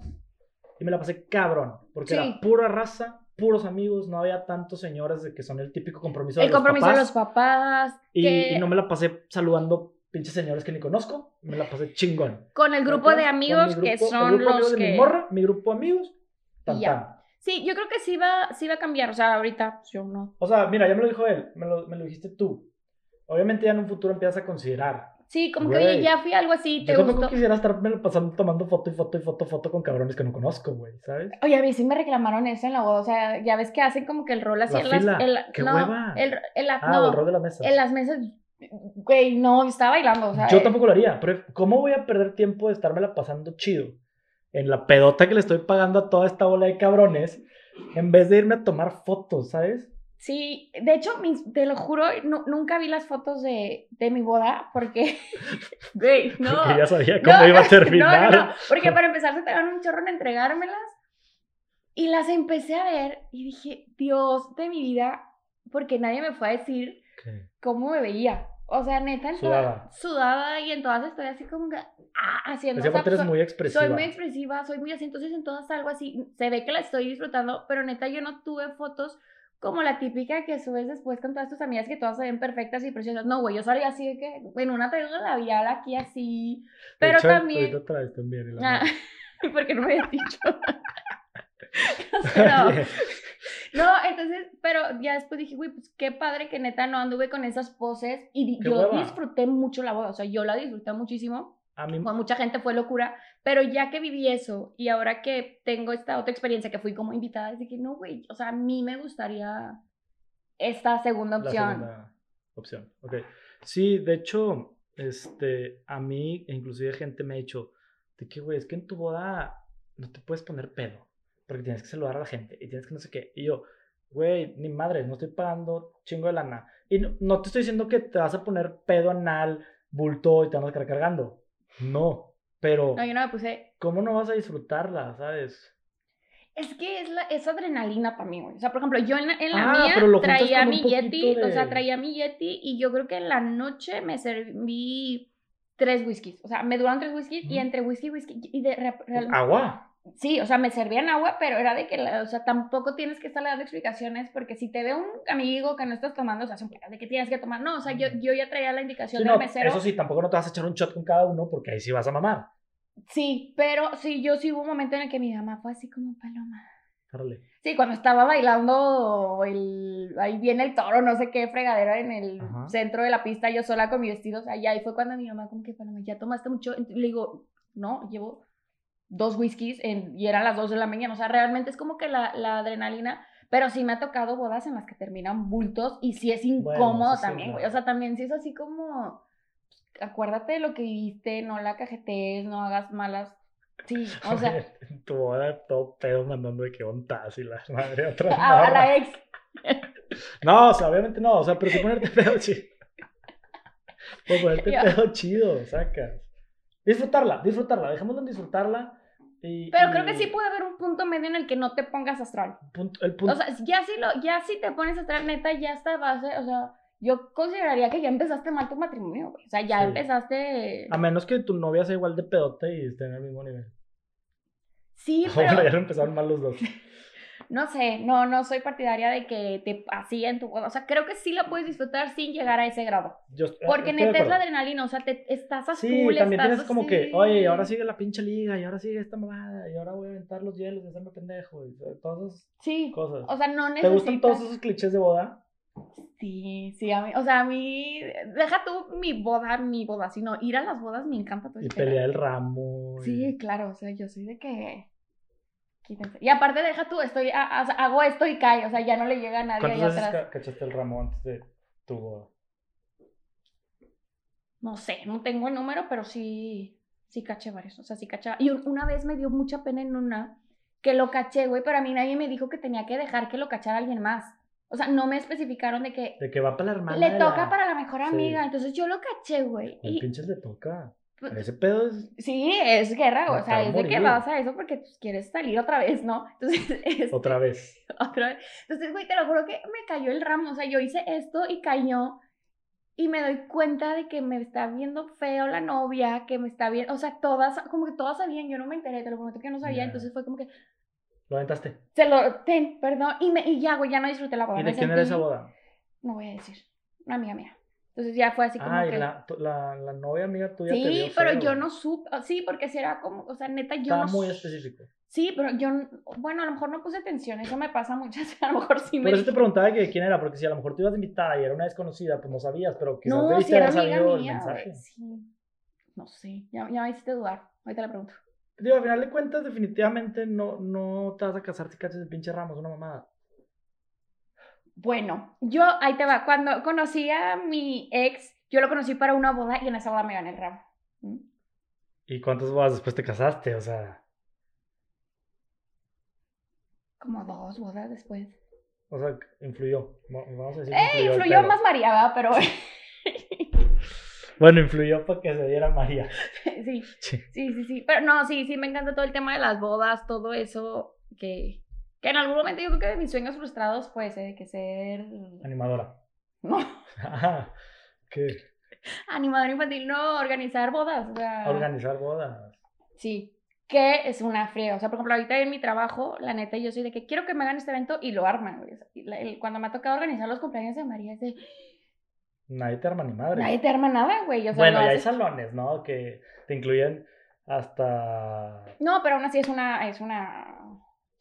Y me la pasé cabrón. Porque Sí. era pura raza, puros amigos. No había tantos señores de que son el típico compromiso de el los compromiso papás. de los papás. Y, que- y no me la pasé saludando pinches señores que ni conozco. Me la pasé chingón. Con el grupo de amigos que grupo- el son grupo amigos los de que... mi morra, mi grupo de amigos. Tan, Y tan. Sí, yo creo que sí va, sí va a cambiar. O sea, ahorita pues, yo no. O sea, mira, ya me lo dijo él. Me lo, me lo dijiste tú. Obviamente ya en un futuro empiezas a considerar. Sí, como que oye, ya fui algo así, te Yo gustó. quisiera estarme pasando tomando foto y foto y foto, foto con cabrones que no conozco, güey, ¿sabes? Oye, a mí sí me reclamaron eso en la boda. O sea, ya ves que hacen como que el rol así La en las. fila. en la- ¡Qué no, hueva! El, en la- Ah, no, el rol de la mesa. en las mesas. Güey, no, estaba bailando. O sea, Yo eh, tampoco lo haría, pero ¿cómo voy a perder tiempo de estármela pasando chido en la pedota que le estoy pagando a toda esta bola de cabrones en vez de irme a tomar fotos, ¿sabes? Sí, de hecho, te lo juro, nu- nunca vi las fotos de, de mi boda porque. Güey, no. Porque ya sabía cómo No, iba a terminar. No, no, no, porque para empezar se tardaron un chorro en entregármelas y las empecé a ver y dije, Dios de mi vida, porque nadie me fue a decir ¿Qué? cómo me veía. O sea, neta, Sudada. todas- sudada y en todas estoy así como que, ah, haciendo. Esa o sea, parte eres muy expresiva. soy muy expresiva, soy muy así, entonces en todas algo así, se ve que la estoy disfrutando, pero neta yo no tuve fotos como la típica que subes después con todas tus amigas que todas se ven perfectas y preciosas. No, güey, yo salí así de que, en una traigo labial aquí así, De pero hecho, también... ahorita traes también. Ah, porque no me habías dicho. Pero- no, entonces pero ya después dije, güey, pues qué padre que neta no anduve con esas poses y yo hueva. disfruté mucho la boda, o sea, yo la disfruté muchísimo, A mí, con mucha gente fue locura, pero ya que viví eso y ahora que tengo esta otra experiencia que fui como invitada, dije, no, güey, o sea, a mí me gustaría esta segunda la opción. segunda opción. Ok. Sí, de hecho, este, a mí, inclusive gente me ha dicho, de que, güey, es que en tu boda no te puedes poner pedo, porque tienes que saludar a la gente y tienes que no sé qué. Y yo, güey, ni madre, no estoy pagando chingo de lana. Y no, no te estoy diciendo que te vas a poner pedo anal, bulto y te vas a cargando. No, pero No, yo no me puse, ¿cómo no vas a disfrutarla, sabes? Es que es, la, es adrenalina para mí, güey. O sea, por ejemplo, yo en la, en la Ah, mía traía mi Yeti, o sea, de- traía mi Yeti y yo creo que en la noche me serví tres whiskies. O sea, me duraron tres whiskies y Ujú. entre whisky y whisky y de re- real- Agua. Sí, o sea, me servían agua, pero era de que, la- o sea, tampoco tienes que estarle dando explicaciones porque si te ve un amigo que no estás tomando, o sea, son de que tienes que tomar. No, o sea, yo, yo ya traía la indicación Sí, del no, mesero. eso sí, tampoco no te vas a echar un shot con cada uno porque ahí sí vas a mamar. Sí, pero sí, yo sí hubo un momento en el que mi mamá fue así como paloma. Sí, cuando estaba bailando el, ahí viene el toro, no sé qué fregadera en el Ajá. centro de la pista, yo sola con mi vestido, o sea, y ahí fue cuando mi mamá como que, Paloma, ya tomaste mucho, le digo, no, llevo dos whiskies en- y eran las dos de la mañana, o sea, realmente es como que la, la adrenalina, pero sí me ha tocado bodas en las que terminan bultos y sí es incómodo sí, también, güey, o sea, también sí es así como, acuérdate de lo que viviste, no la cajetees, no hagas malas, sí, o sea, en tu boda todo pedo mandando de que ontas y la madre otra a, a la ex. No, o sea, obviamente no, o sea, pero sí ponerte pedo chido. Pues ponerte pedo chido, sacas. Disfrutarla, disfrutarla, dejémoslo en disfrutarla. Y, Pero y creo que sí puede haber un punto medio en el que no te pongas astral. punto- el punto, O sea, ya si, lo, ya si te pones astral, neta, ya está base, o sea, yo consideraría que ya empezaste mal tu matrimonio, güey. O sea, ya Sí. empezaste... a menos que tu novia sea igual de pedote y esté en el mismo nivel. Sí, O ya pero no empezaron mal los dos. no sé, no, no soy partidaria de que te así en tu boda. O sea, creo que sí la puedes disfrutar sin llegar a ese grado. Yo Porque estoy de neta es la adrenalina, o sea, te, estás a Sí, también estás tienes como que, oye, ahora sigue la pinche liga, y ahora sigue esta mamada, y ahora voy a aventar los hielos y hacerme pendejo, y todas esas Sí, cosas. o sea, no ¿Te necesitas... gustan todos esos clichés de boda? Sí, sí, a mí, o sea, a mí, deja tú mi boda, mi boda, sino ir a las bodas me encanta todo Y pelear el ramo. y- Sí, claro, o sea, yo soy de que. Quítense. Y aparte, deja tú, estoy, a- a- hago esto y cae, o sea, ya no le llega a nadie ¿Cuántas veces atrás. ca- cachaste el ramo antes de tu boda? No sé, no tengo el número, pero sí, sí caché varios, o sea, sí cachaba. Y un- una vez me dio mucha pena en una que lo caché, güey, pero a mí nadie me dijo que tenía que dejar que lo cachara alguien más. O sea, no me especificaron de que De que va para la hermana. le toca la- para la mejor Sí. amiga. Entonces yo lo caché, güey. El Y pinches le toca. Pues, Ese pedo es. sí, es guerra, o sea, es de que vas a eso porque pues, quieres salir otra vez, ¿no? Entonces, este, Otra vez. otra vez. Entonces, güey, te lo juro que me cayó el ramo. O sea, yo hice esto y cayó. Y me doy cuenta de que me está viendo feo la novia, que me está viendo. O sea, todas, como que todas sabían. Yo no me enteré, te lo prometo que no sabía. Ya. Entonces fue como que, Lo aventaste. se lo, ten, perdón. Y, me, y ya, güey, ya no disfruté la boda. ¿Y de quién era sentí- esa boda? No voy a decir. Una amiga mía. Entonces ya fue así como Ay, que. la, la, la novia amiga tuya te Sí, pero yo no supe. Sí, porque si era como, o sea, neta, yo Estaba no. muy específico. Sí, pero yo, bueno, a lo mejor no puse atención. Eso me pasa muchas. A lo mejor sí me. Por eso te preguntaba que quién era, porque si a lo mejor te ibas invitada y era una desconocida, pues no sabías, pero quizás No, debiste si era haber amiga el mía, mensaje. Sí. No sé. Ya, ya me hiciste dudar. Ahorita le pregunto. Digo, al final de cuentas, definitivamente no, no te vas a casar si cachas el pinche Ramos, una mamada. Bueno, yo, ahí te va. Cuando conocí a mi ex, yo lo conocí para una boda y en esa boda me gané el ramo. ¿Mm? ¿Y cuántas bodas después te casaste? O sea, Como dos bodas después. o sea, influyó. Va- Vamos a decir. Eh, influyó más María, ¿verdad? Pero Bueno, influyó para que se diera María. Sí. sí, sí, sí. Pero no, sí, sí, me encanta todo el tema de las bodas, todo eso que, que en algún momento yo creo que de mis sueños frustrados puede ser que ser... Animadora. No, Ajá. Que animador infantil, no, organizar bodas. O sea, organizar bodas. Sí, que es una fría. O sea, por ejemplo, ahorita en mi trabajo, la neta, yo soy de que quiero que me hagan este evento y lo arman. güey. Cuando me ha tocado organizar los cumpleaños de María, es de, Nadie te arma ni madre. nadie te arma nada, güey. O sea, bueno, y hay salones, ¿no? Que te incluyen hasta. No, pero aún así es una, es una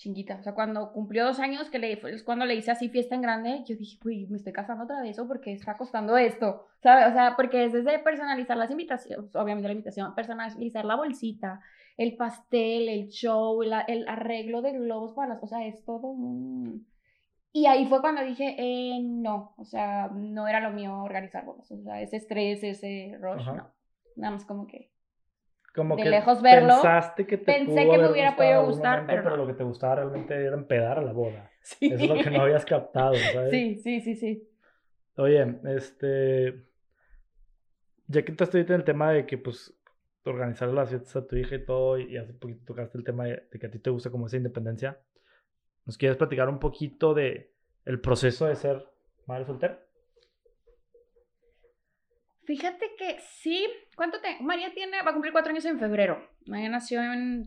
chinguita. O sea, cuando cumplió dos años, que le, es cuando le hice así fiesta en grande, yo dije, uy, me estoy casando otra vez, ¿o por qué está costando esto? ¿Sabes? O sea, porque es desde personalizar las invitaciones, obviamente la invitación, personalizar la bolsita, el pastel, el show, la- el arreglo de globos para las, o sea, es todo un... Y ahí fue cuando dije, eh, no, o sea, no era lo mío organizar bodas, o sea, ese estrés, ese rush, Ajá. no. Nada más como que... Como de que lejos verlo, pensaste que te pensé que me hubiera podido gustar, momento, pero no. lo que te gustaba realmente era empedar a la boda. Sí, es lo que no habías captado, ¿sabes? sí, sí, sí, sí. Oye, este. Ya que estás ahorita en el tema de que, pues, organizar las fiestas a tu hija y todo, y hace poquito tocaste el tema de, de que a ti te gusta como esa independencia, ¿nos quieres platicar un poquito de el proceso de ser madre soltera? Fíjate que sí. ¿Cuánto te.? María tiene. Va a cumplir cuatro años en febrero. María nació en.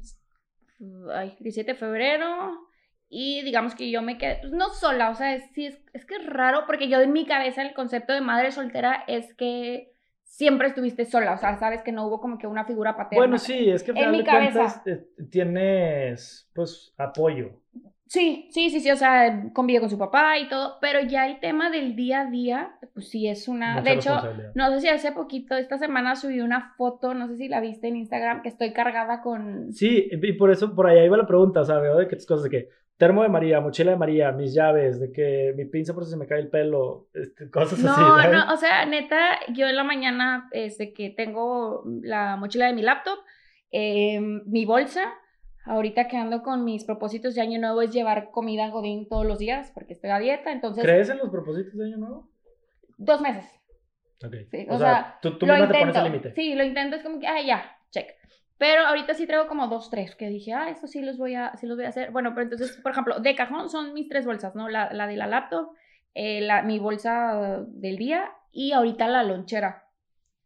Ay, 17 de febrero. Y digamos que yo me quedé. Pues no sola, o sea, es, sí, es, es que es raro porque yo en mi cabeza el concepto de madre soltera es que siempre estuviste sola. O sea, sabes que no hubo como que una figura paterna. Bueno, sí, es que En mi cabeza. cuentas tienes, pues, apoyo. Sí, sí, sí, sí, o sea, convive con su papá y todo, pero ya el tema del día a día, pues sí es una... Mucha de hecho, no sé si hace poquito, esta semana subí una foto, no sé si la viste en Instagram, que estoy cargada con... Sí, y por eso, por allá iba la pregunta, o sea, veo de que tus cosas de que termo de María, mochila de María, mis llaves, de que mi pinza por si se me cae el pelo, este, cosas No, así. ¿sabes? no, o sea, neta, yo en la mañana, este, que tengo la mochila de mi laptop, eh, mi bolsa, ahorita que ando con mis propósitos de año nuevo es llevar comida Godín todos los días, porque estoy a dieta, entonces, ¿Crees en los propósitos de año nuevo? dos meses. Ok. Sí, o, o sea, sea, tú, tú misma te pones el límite. Sí, lo intento, es como que, ah, ya, check. Pero ahorita sí traigo como dos, tres, que dije, ah, esto sí los voy a, sí los voy a hacer. Bueno, pero entonces, por ejemplo, de cajón son mis tres bolsas, ¿no? La, la de la laptop, eh, la, mi bolsa del día y ahorita la lonchera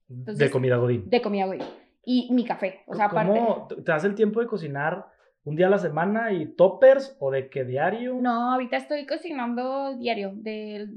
de comida godín. de comida, güey. Y mi café, o sea, aparte. ¿Cómo te das el tiempo de cocinar un día a la semana y toppers o de qué diario? No, ahorita estoy cocinando diario, del,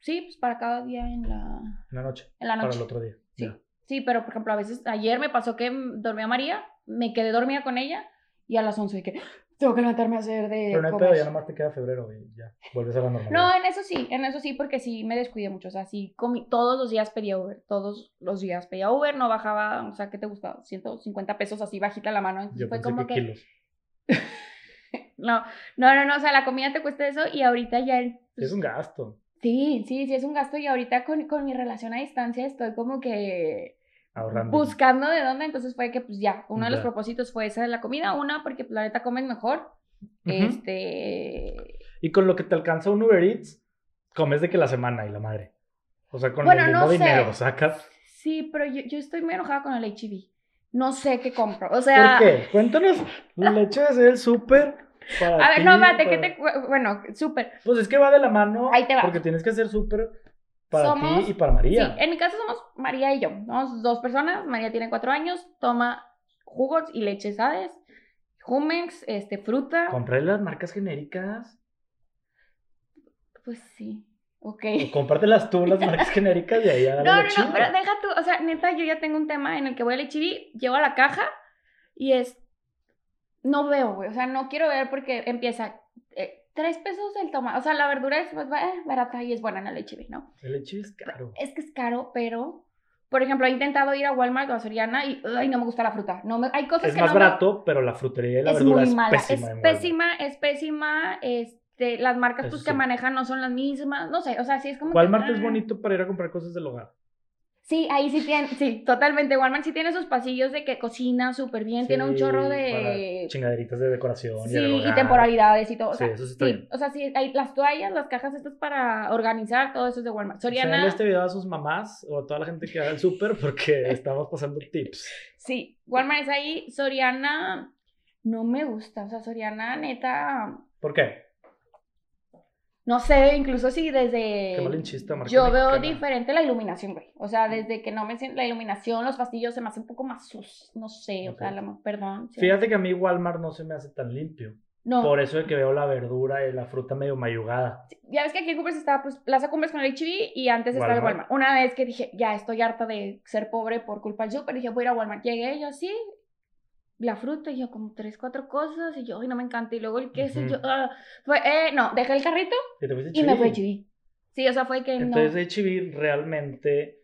sí, pues para cada día en la, En la noche. en la Para noche. el otro día. Sí. Ya. Sí, pero por ejemplo, a veces ayer me pasó que mm, dormía María, me quedé dormida con ella y a las 11 de que tengo que levantarme a hacer de Pero no hay comer". pedo, ya nomás te queda febrero y ya. Vuelves a la normalidad. No, en eso sí, en eso sí, porque sí me descuidé mucho. O sea, sí, comí, todos los días pedía Uber, todos los días pedía Uber, no bajaba, o sea, ¿qué te gustaba? 150 pesos así bajita la mano. Entonces Yo fue pensé como que que. kilos. No, no, no, no, o sea, la comida te cuesta eso y ahorita ya. el- Es un gasto. Sí, sí, sí, es un gasto y ahorita con, con mi relación a distancia estoy como que Ahorrando. buscando de dónde, entonces fue que pues ya, uno de los propósitos fue esa de la comida, una porque pues, la neta comen mejor, Ujú. este, Y con lo que te alcanza un Uber Eats, comes de que la semana y la madre. O sea, con Bueno, el mismo no sé. dinero, sacas. sí, pero yo, yo estoy muy enojada con el HB, no sé qué compro, o sea, ¿Por qué? Cuéntanos el hecho de hacer el súper a ver, ti, no, espérate, para- que te, bueno, súper, Pues es que va de la mano. Ahí te va. Porque tienes que hacer súper para Somos- ti y para María. sí, en mi casa somos María y yo, somos dos personas, María tiene cuatro años, toma jugos y leches Hades, Jumex, este, fruta, Comprarle las marcas genéricas. pues sí, ok. O cómpratelas tú, las marcas genéricas, y ahí No, no, no, pero deja tú, o sea, neta, yo ya tengo un tema en el que voy al HB, llego a la caja y es, no veo, güey, o sea, no quiero ver porque empieza, tres pesos el tomate, o sea, la verdura es pues, eh, barata y es buena en el HB, ¿no? El leche es caro. Es que es caro, pero, por ejemplo, he intentado ir a Walmart o a Soriana y, ay, no me gusta la fruta, no me, hay cosas Es que más no me- barato, pero la frutería y la es verdura muy es mala, pésima. es pésima, es pésima, este, las marcas pues, que manejan no son las mismas, no sé, o sea, sí es como que, Walmart es ah. bonito para ir a comprar cosas del hogar. Sí, ahí sí tiene, sí, totalmente. Walmart sí tiene sus pasillos de que cocina súper bien, tiene un Sí, chorro de... Chingaderitas de decoración. Sí, y, temporalidades y todo. O Sí, sea, eso sí está bien. o sea, sí, hay las toallas, las cajas estas para organizar, todo eso es de Walmart. Soriana, este video a sus mamás o a toda la gente que haga el súper porque estamos pasando tips. sí, Walmart es ahí. Soriana, no me gusta. O sea, Soriana, neta, ¿Por qué? No sé, incluso sí, desde... Qué malinchista, marca Yo veo diferente la iluminación, güey. O sea, desde que no me siento la iluminación, los pastillos se me hacen un poco más sus, no sé, o sea, la- perdón. sí. Fíjate que a mí Walmart no se me hace tan limpio. No. Por eso es que veo la verdura y la fruta medio mayugada. Ya ves que aquí en Cumbres estaba pues Plaza Cumbres con el HB y antes estaba el Walmart. Walmart. Una vez que dije, ya estoy harta de ser pobre por culpa del súper, dije, voy a ir a Walmart. Llegué, yo sí, la fruta y yo como tres, cuatro cosas y yo, ay, no me encanta. Y luego el queso y Ujú. yo, ah, fue, eh, no, dejé el carrito Y, y me fue chiví. chiví. Sí, o sea, fue que no. Entonces realmente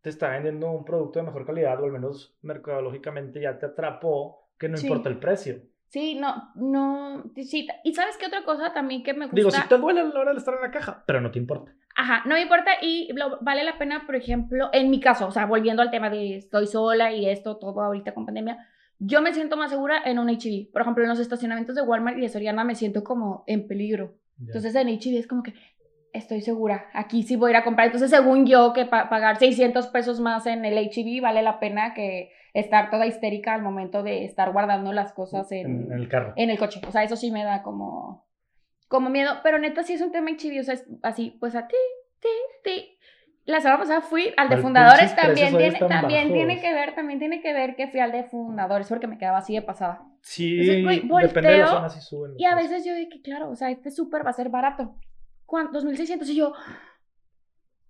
te está vendiendo un producto de mejor calidad, o al menos mercadológicamente ya te atrapó, que no Sí. importa el precio. Sí, no, no, sí. Y sabes qué otra cosa también que me gusta. Digo, si te duele a la hora de estar en la caja, pero no te importa. Ajá, no me importa y lo- vale la pena, por ejemplo, en mi caso, o sea, volviendo al tema de estoy sola y esto, todo ahorita con pandemia, yo me siento más segura en un HB. Por ejemplo, en los estacionamientos de Walmart y de Soriana me siento como en peligro. Entonces en HB es como que estoy segura, aquí sí voy a ir a comprar. Entonces, según yo, que pa- pagar 600 pesos más en el HB vale la pena que estar toda histérica al momento de estar guardando las cosas en, en el carro. en el coche. O sea, eso sí me da como, como miedo. Pero neta, sí es un tema chibi. O sea, es así, pues a ti, ti, ti. La semana pasada fui al de fundadores. También, tiene, también bajos. tiene que ver, también tiene que ver que fui al de fundadores porque me quedaba así de pasada. Sí, Entonces, depende de la zona si suben. Y a veces yo que, claro, o sea, este súper va a ser barato. ¿Cuánto? 2.600. Y yo...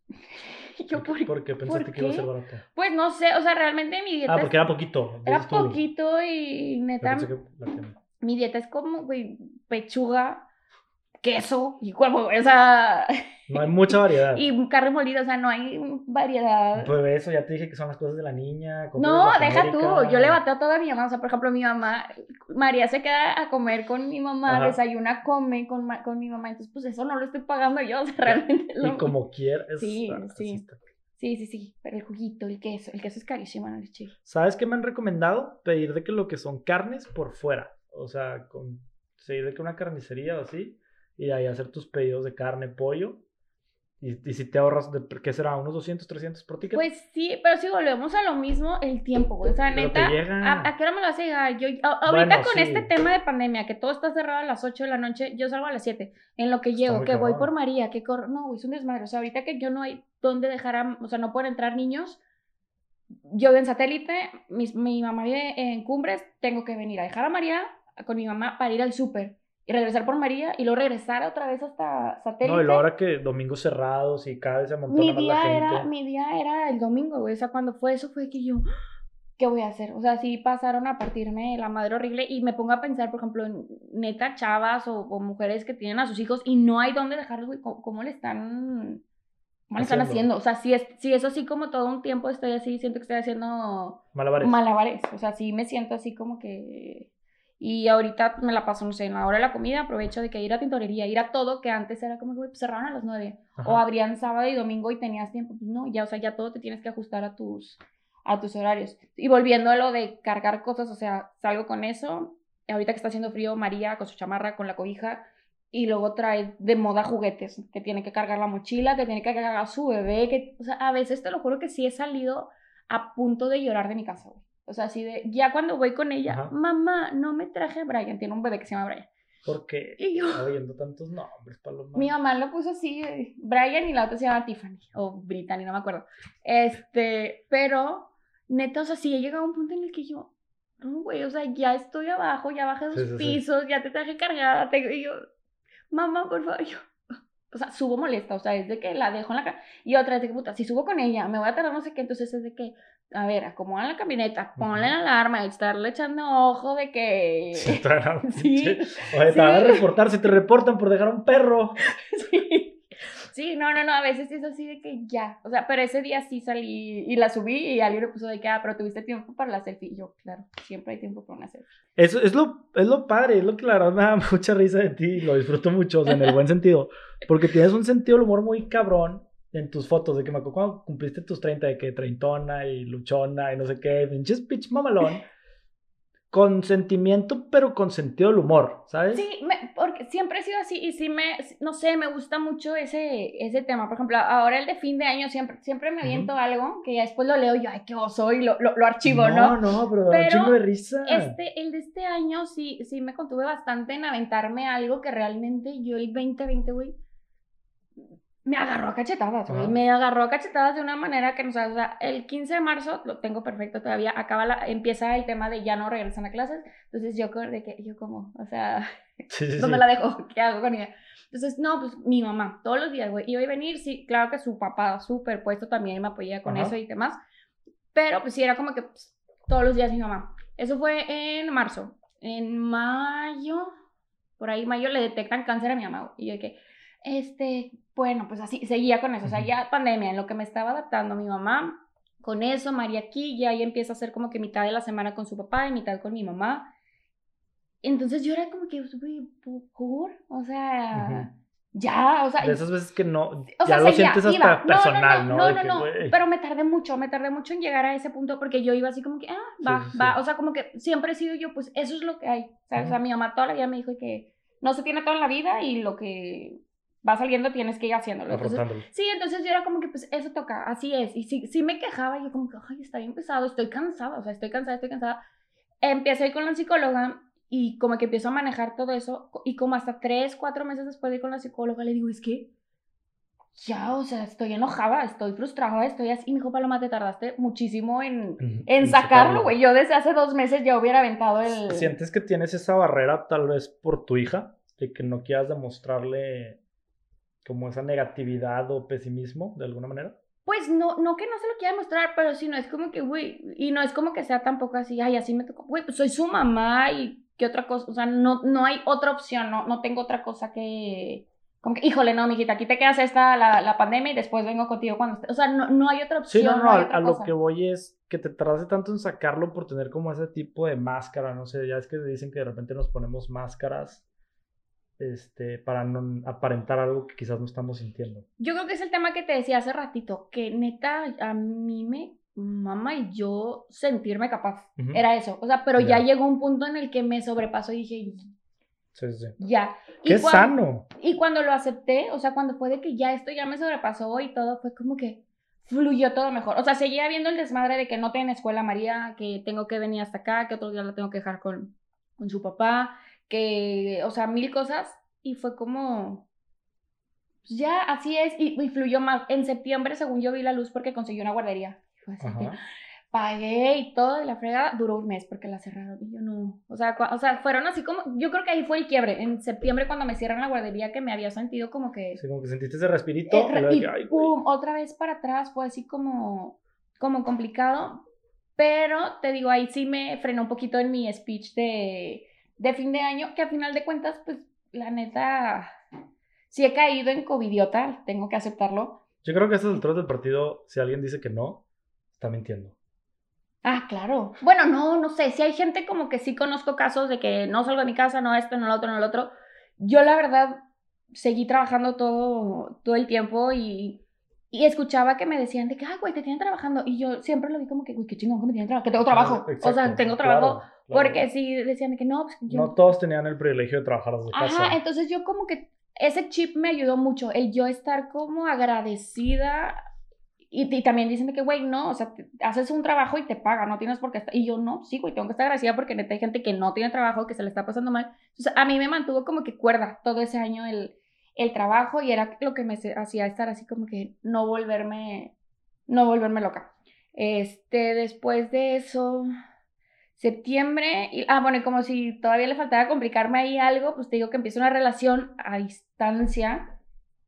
yo, ¿Por qué, ¿por por qué pensaste por que iba a ser barato? Pues no sé, o sea, realmente mi dieta Ah, es- porque era poquito. era poquito y neta... Mi dieta es como, güey, pechuga, queso y huevo, o sea, No hay mucha variedad. y carne molida, o sea, no hay variedad. Pues eso ya te dije que son las cosas de la niña. No, de deja tú, yo le bateo a toda mi mamá, o sea, por ejemplo, mi mamá, María se queda a comer con mi mamá, Ajá. desayuna, come con, con mi mamá, entonces pues eso no lo estoy pagando yo, o sea, realmente Y lo- como quieras. Sí, sí. está. Sí, sí, sí, pero el juguito, el queso, el queso es carísimo el chile. ¿Sabes qué me han recomendado? Pedir de que lo que son carnes por fuera. O sea, con, sí, de que una carnicería o así. Y ahí hacer tus pedidos de carne, pollo. Y, y si te ahorras, de, ¿qué será? ¿Unos 200, 300 por ticket? Pues sí, pero si volvemos a lo mismo, el tiempo, güey. O sea, Pero neta. ¿a, a qué hora me lo vas a llegar? Yo, a- ahorita Bueno, con sí. este tema de pandemia, que todo está cerrado a las 8 de la noche, yo salgo a las 7. En lo que llego, que voy por María, que corro. No, güey, es un desmadre. O sea, ahorita que yo no hay dónde dejar a. O sea, no pueden entrar niños. Yo vivo en satélite, mis- mi, mamá vive en Cumbres, tengo que venir a dejar a María con mi mamá para ir al súper y regresar por María y luego regresar otra vez hasta satélite. no, y la hora que domingos cerrados y cada vez se Mi más la gente. era, mi día era el domingo, güey. O sea, cuando fue eso fue que yo, ¿qué voy a hacer? O sea, sí pasaron a partirme la madre horrible y me pongo a pensar, por ejemplo, en neta chavas o, o mujeres que tienen a sus hijos y no hay dónde dejarlos, güey. ¿Cómo, cómo le están, cómo le están Haciendo. haciendo? O sea, si es, si es así como todo un tiempo estoy así, siento que estoy haciendo Malabares. malabares. O sea, sí me siento así como que... Y ahorita me la paso, no sé, en la hora de la comida aprovecho de que ir a tintorería, ir a todo, que antes era como, güey, pues cerraron a las nueve. Ajá. O abrían sábado y domingo y tenías tiempo. Pues no, ya, o sea, ya todo te tienes que ajustar a tus, a tus horarios. Y volviendo a lo de cargar cosas, o sea, salgo con eso. Ahorita que está haciendo frío, María con su chamarra, con la cobija. Y luego trae de moda juguetes, que tiene que cargar la mochila, que tiene que cargar a su bebé. Que, o sea, a veces te lo juro que sí he salido a punto de llorar de mi casa, güey. O sea, así de, ya cuando voy con ella, Ajá. mamá, no me traje a Brian, tiene un bebé que se llama Brian. Porque Y yo, oyendo tantos nombres, Paloma. mi mamá lo puso así, Brian y la otra se llama Tiffany, o Brittany, no me acuerdo. Este, pero, neta, o sea, sí he llegado a un punto en el que yo, no, güey, o sea, ya estoy abajo, ya bajé dos Sí, sí, sí. pisos, ya te traje cargada, te, y yo, mamá, por favor, yo, o sea, subo molesta, o sea, es de que la dejo en la casa, y otra es de que, puta, si subo con ella, me voy a tardar no sé qué, entonces es de que, a ver, acomodan la camioneta, ponle la alarma, y estarle echando ojo de que... Sí, está Sí, Oye, te van a reportar si te reportan por dejar un perro. Sí. Sí, no, no, no, a veces es así de que ya, o sea, pero ese día sí salí y la subí y alguien le puso de que, ah, pero tuviste tiempo para la selfie. Y yo, claro, siempre hay tiempo para una selfie. Eso es lo, es lo padre, es lo que la verdad me da mucha risa de ti y lo disfruto mucho, o sea, en el buen sentido. Porque tienes un sentido del humor muy cabrón en tus fotos, de que me acuerdo cuando cumpliste tus 30, de que treintona y luchona y no sé qué, pinches pitch mamalón. Con sentimiento, pero con sentido del humor, ¿sabes? Sí, me- porque siempre he sido así y sí me, no sé, me gusta mucho ese, ese tema. Por ejemplo, ahora el de fin de año siempre, siempre me aviento algo que ya después lo leo y yo, ay, qué oso y lo, lo, lo archivo, ¿no? No, no, pero Pero chingo de risa. Este, el de este año sí, sí me contuve bastante en aventarme algo que realmente yo el 2020, güey, me agarró a cachetadas, güey. Me agarró a cachetadas de una manera que no sabes, o sea, el 15 de marzo, lo tengo perfecto todavía, acaba la, empieza el tema de ya no regresan a clases, entonces yo, de que, yo como, o sea, Sí, sí, ¿dónde sí. la dejo? ¿Qué hago con ella? Entonces, no, pues mi mamá, todos los días, güey, iba a venir, sí, claro que su papá súper puesto también me apoyaba con eso y demás, pero pues sí era como que pues, todos los días mi mamá, Eso fue en marzo. En mayo, por ahí mayo le detectan cáncer a mi mamá. Y yo de que, este, bueno, pues así, seguía con eso. O sea, ya pandemia, en lo que me estaba adaptando mi mamá. Con eso, María aquí, ya ella empieza a hacer como que mitad de la semana con su papá y mitad con mi mamá. Entonces yo era como que, güey, ¿por? O sea, Ujú. ya, o sea, De esas veces que no, o ya sea, lo seguía, sientes hasta. No, personal, ¿no? No, no, que, no, güey. pero me tardé mucho, me tardé mucho en llegar a ese punto porque yo iba así como que, ah, va, Sí, va, sí. o sea, como que siempre he sido yo, pues eso es lo que hay, ¿sabes? O sea, mi mamá toda la vida me dijo que no se tiene todo en la vida y lo que va saliendo tienes que ir haciéndolo. Entonces, sí, entonces yo era como que, pues eso toca, así es. Y sí, sí me quejaba, y yo como que, ay, está bien pesado, estoy cansada, o sea, estoy cansada, estoy cansada. Empecé a ir con la psicóloga y como que empiezo a manejar todo eso y como hasta tres, cuatro meses después de ir con la psicóloga le digo, es que ya, o sea, estoy enojada, estoy frustrada, estoy así. Y me dijo, Paloma, te tardaste muchísimo en en sacarlo, güey. Yo desde hace dos meses ya hubiera aventado el... ¿Sientes que tienes esa barrera tal vez por tu hija? De que no quieras demostrarle como esa negatividad o pesimismo de alguna manera. Pues no, no que no se lo quiera mostrar, pero sí no es como que, güey, y no es como que sea tampoco así, ay, así me tocó, güey, pues soy su mamá y qué otra cosa, o sea, no, no hay otra opción, no, no tengo otra cosa que, como que, híjole, no, mijita, aquí te quedas esta, la, la pandemia y después vengo contigo cuando esté, o sea, no, no hay otra opción, Sí, no, no, hay a, a lo que voy es que te tardaste tanto en sacarlo por tener como ese tipo de máscara, no sé, ya es que dicen que de repente nos ponemos máscaras este, para no aparentar algo que quizás no estamos sintiendo. Yo creo que es el tema que te decía hace ratito, que neta, a mí me mama y yo sentirme capaz, era eso, o sea, pero ya Ya. llegó un punto en el que me sobrepasó y dije, Sí, ya. Y ¡Qué sano! Y cuando lo acepté, o sea, cuando fue de que ya esto ya me sobrepasó y todo, fue como que fluyó todo mejor. O sea, seguía viendo el desmadre de que no tiene escuela María, que tengo que venir hasta acá, que otro día la tengo que dejar con, con su papá, que, o sea, mil cosas. Y fue como, pues ya, así es, y, y fluyó más. En septiembre, según yo, vi la luz porque conseguí una guardería. Ajá. pagué y todo de la fregada, duró un mes porque la cerraron y yo no, o sea, o sea, fueron así como, yo creo que ahí fue el quiebre, en septiembre cuando me cierran la guardería que me había sentido como que, Sí, como que sentiste ese respirito. eh, y que, ay, pum, otra vez para atrás, fue así como, como complicado, pero te digo, ahí sí me frenó un poquito en mi speech de, de fin de año, que a final de cuentas, pues, la neta, sí he caído en covidiota, tengo que aceptarlo, Yo creo que a estas alturas del partido, si alguien dice que no, está mintiendo. Ah, claro. Bueno, no, no sé. Si hay gente como que sí conozco casos de que no salgo de mi casa, no esto, no lo otro, no lo otro. Yo la verdad seguí trabajando todo, todo el tiempo y, y escuchaba que me decían de que, ay, güey, te tienen trabajando. Y yo siempre lo vi como que, güey, qué chingón que me tienen trabajo, que tengo trabajo. Exacto, o sea, tengo trabajo. claro, claro. Porque sí decían de que no, pues yo. No todos tenían el privilegio de trabajar desde casa. Ajá, entonces yo como que ese chip me ayudó mucho, el yo estar como agradecida. Y, y también dicen que, güey, no, o sea, te- haces un trabajo y te pagan, no tienes por qué estar. Y yo, no, sí, güey, tengo que estar agradecida porque neta hay gente que no tiene trabajo, que se le está pasando mal. Entonces, a mí me mantuvo como que cuerda todo ese año el, el trabajo y era lo que me hacía estar así como que no volverme, no volverme loca. Este, después de eso, septiembre, y, ah, bueno, y como si todavía le faltaba complicarme ahí algo, pues te digo que empieza una relación a distancia,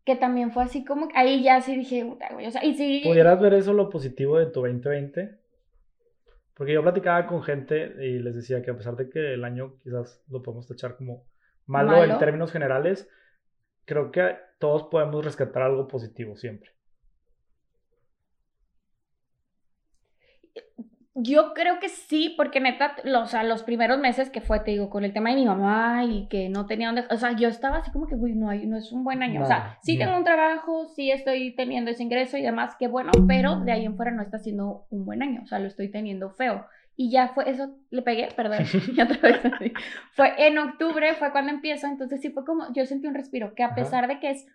que también fue así como, ahí ya sí dije, o sea, y sí, ¿Pudieras ver eso lo positivo de tu 2020? Porque yo platicaba con gente y les decía que a pesar de que el año quizás lo podemos tachar como malo, Malo. en términos generales, creo que todos podemos rescatar algo positivo siempre. Yo creo que sí, porque neta, los, o sea, los primeros meses que fue, te digo, con el tema de mi mamá y que no tenía dónde, o sea, yo estaba así como que, güey, no, hay- no es un buen año. o sea, sí tengo un trabajo, sí estoy teniendo ese ingreso y demás, qué bueno, pero de ahí en fuera no está siendo un buen año, o sea, lo estoy teniendo feo. Y ya fue, eso le pegué, perdón, y otra vez. Fue en octubre, fue cuando empiezo, entonces sí fue como, yo sentí un respiro, que a Ajá. pesar de que es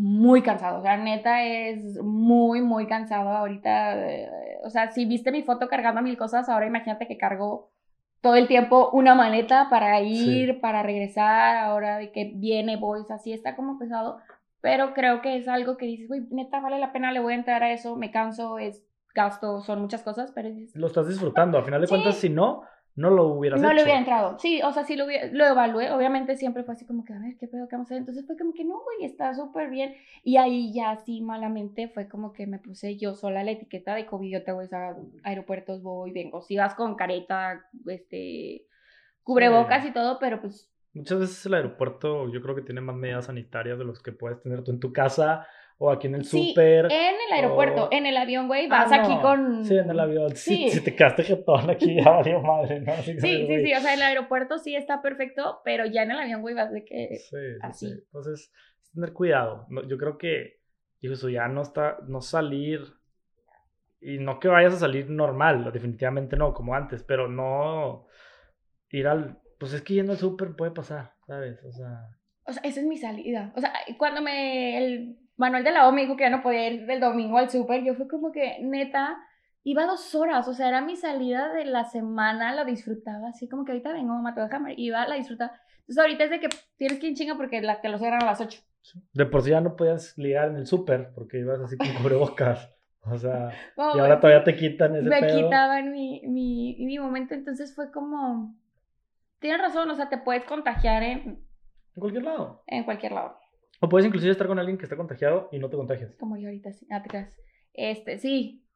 muy cansado, o sea, neta es muy, muy cansado ahorita, eh, o sea, si viste mi foto cargando mil cosas, ahora imagínate que cargo todo el tiempo una maleta para ir, para regresar, ahora de que viene, voy, o sea, sí está como pesado, pero creo que es algo que dices, güey, neta vale la pena, le voy a entrar a eso, me canso, es gasto, son muchas cosas, pero dices, Lo estás disfrutando. A final de Sí. cuentas, si no, no lo hubieras No hecho. le hubiera entrado. Sí, o sea, sí lo, hubiera- lo evalué. Obviamente siempre fue así como que, a ver, ¿qué pedo que vamos a hacer? Entonces fue como que, no, güey, está súper bien. Y ahí ya sí, malamente, fue como que me puse yo sola la etiqueta de COVID. Yo te voy a aeropuertos, voy, vengo. Si vas con careta, este, cubrebocas y todo, pero pues Muchas veces el aeropuerto yo creo que tiene más medidas sanitarias de los que puedes tener tú en tu casa o aquí en el Sí, súper. en el aeropuerto, o- en el avión, güey, Ah, vas aquí con... Sí, en el avión. Si, Sí. si te quedaste jetón aquí, ya valió madre, ¿no? Así Sí, sí, güey, sí, o sea, el aeropuerto sí está perfecto, pero ya en el avión, güey, vas de que... Sí, sí, así. sí. Entonces, es tener cuidado. No, yo creo que, digo, eso ya no está, no salir, y no que vayas a salir normal, definitivamente no, como antes, pero no ir al, pues es que yendo al súper puede pasar, ¿sabes? O sea, O sea, esa es mi salida. O sea, cuando me el Manuel de la O me dijo que ya no podía ir del domingo al súper, yo fue como que, neta, iba dos horas. O sea, era mi salida de la semana, la disfrutaba así como que ahorita vengo, mamá, te voy a iba, la disfrutaba. Entonces ahorita es de que tienes que ir chinga porque la, te lo cierran a las 8. de por sí ya no podías ligar en el súper porque ibas así con cubrebocas. O sea, y ahora todavía te quitan ese me pedo. quitaban mi, mi, mi momento, entonces fue como, tienes razón, o sea, te puedes contagiar en, En cualquier lado. en cualquier lado. O puedes inclusive estar con alguien que está contagiado y no te contagias. Como yo ahorita, sí. Ah. Este, sí.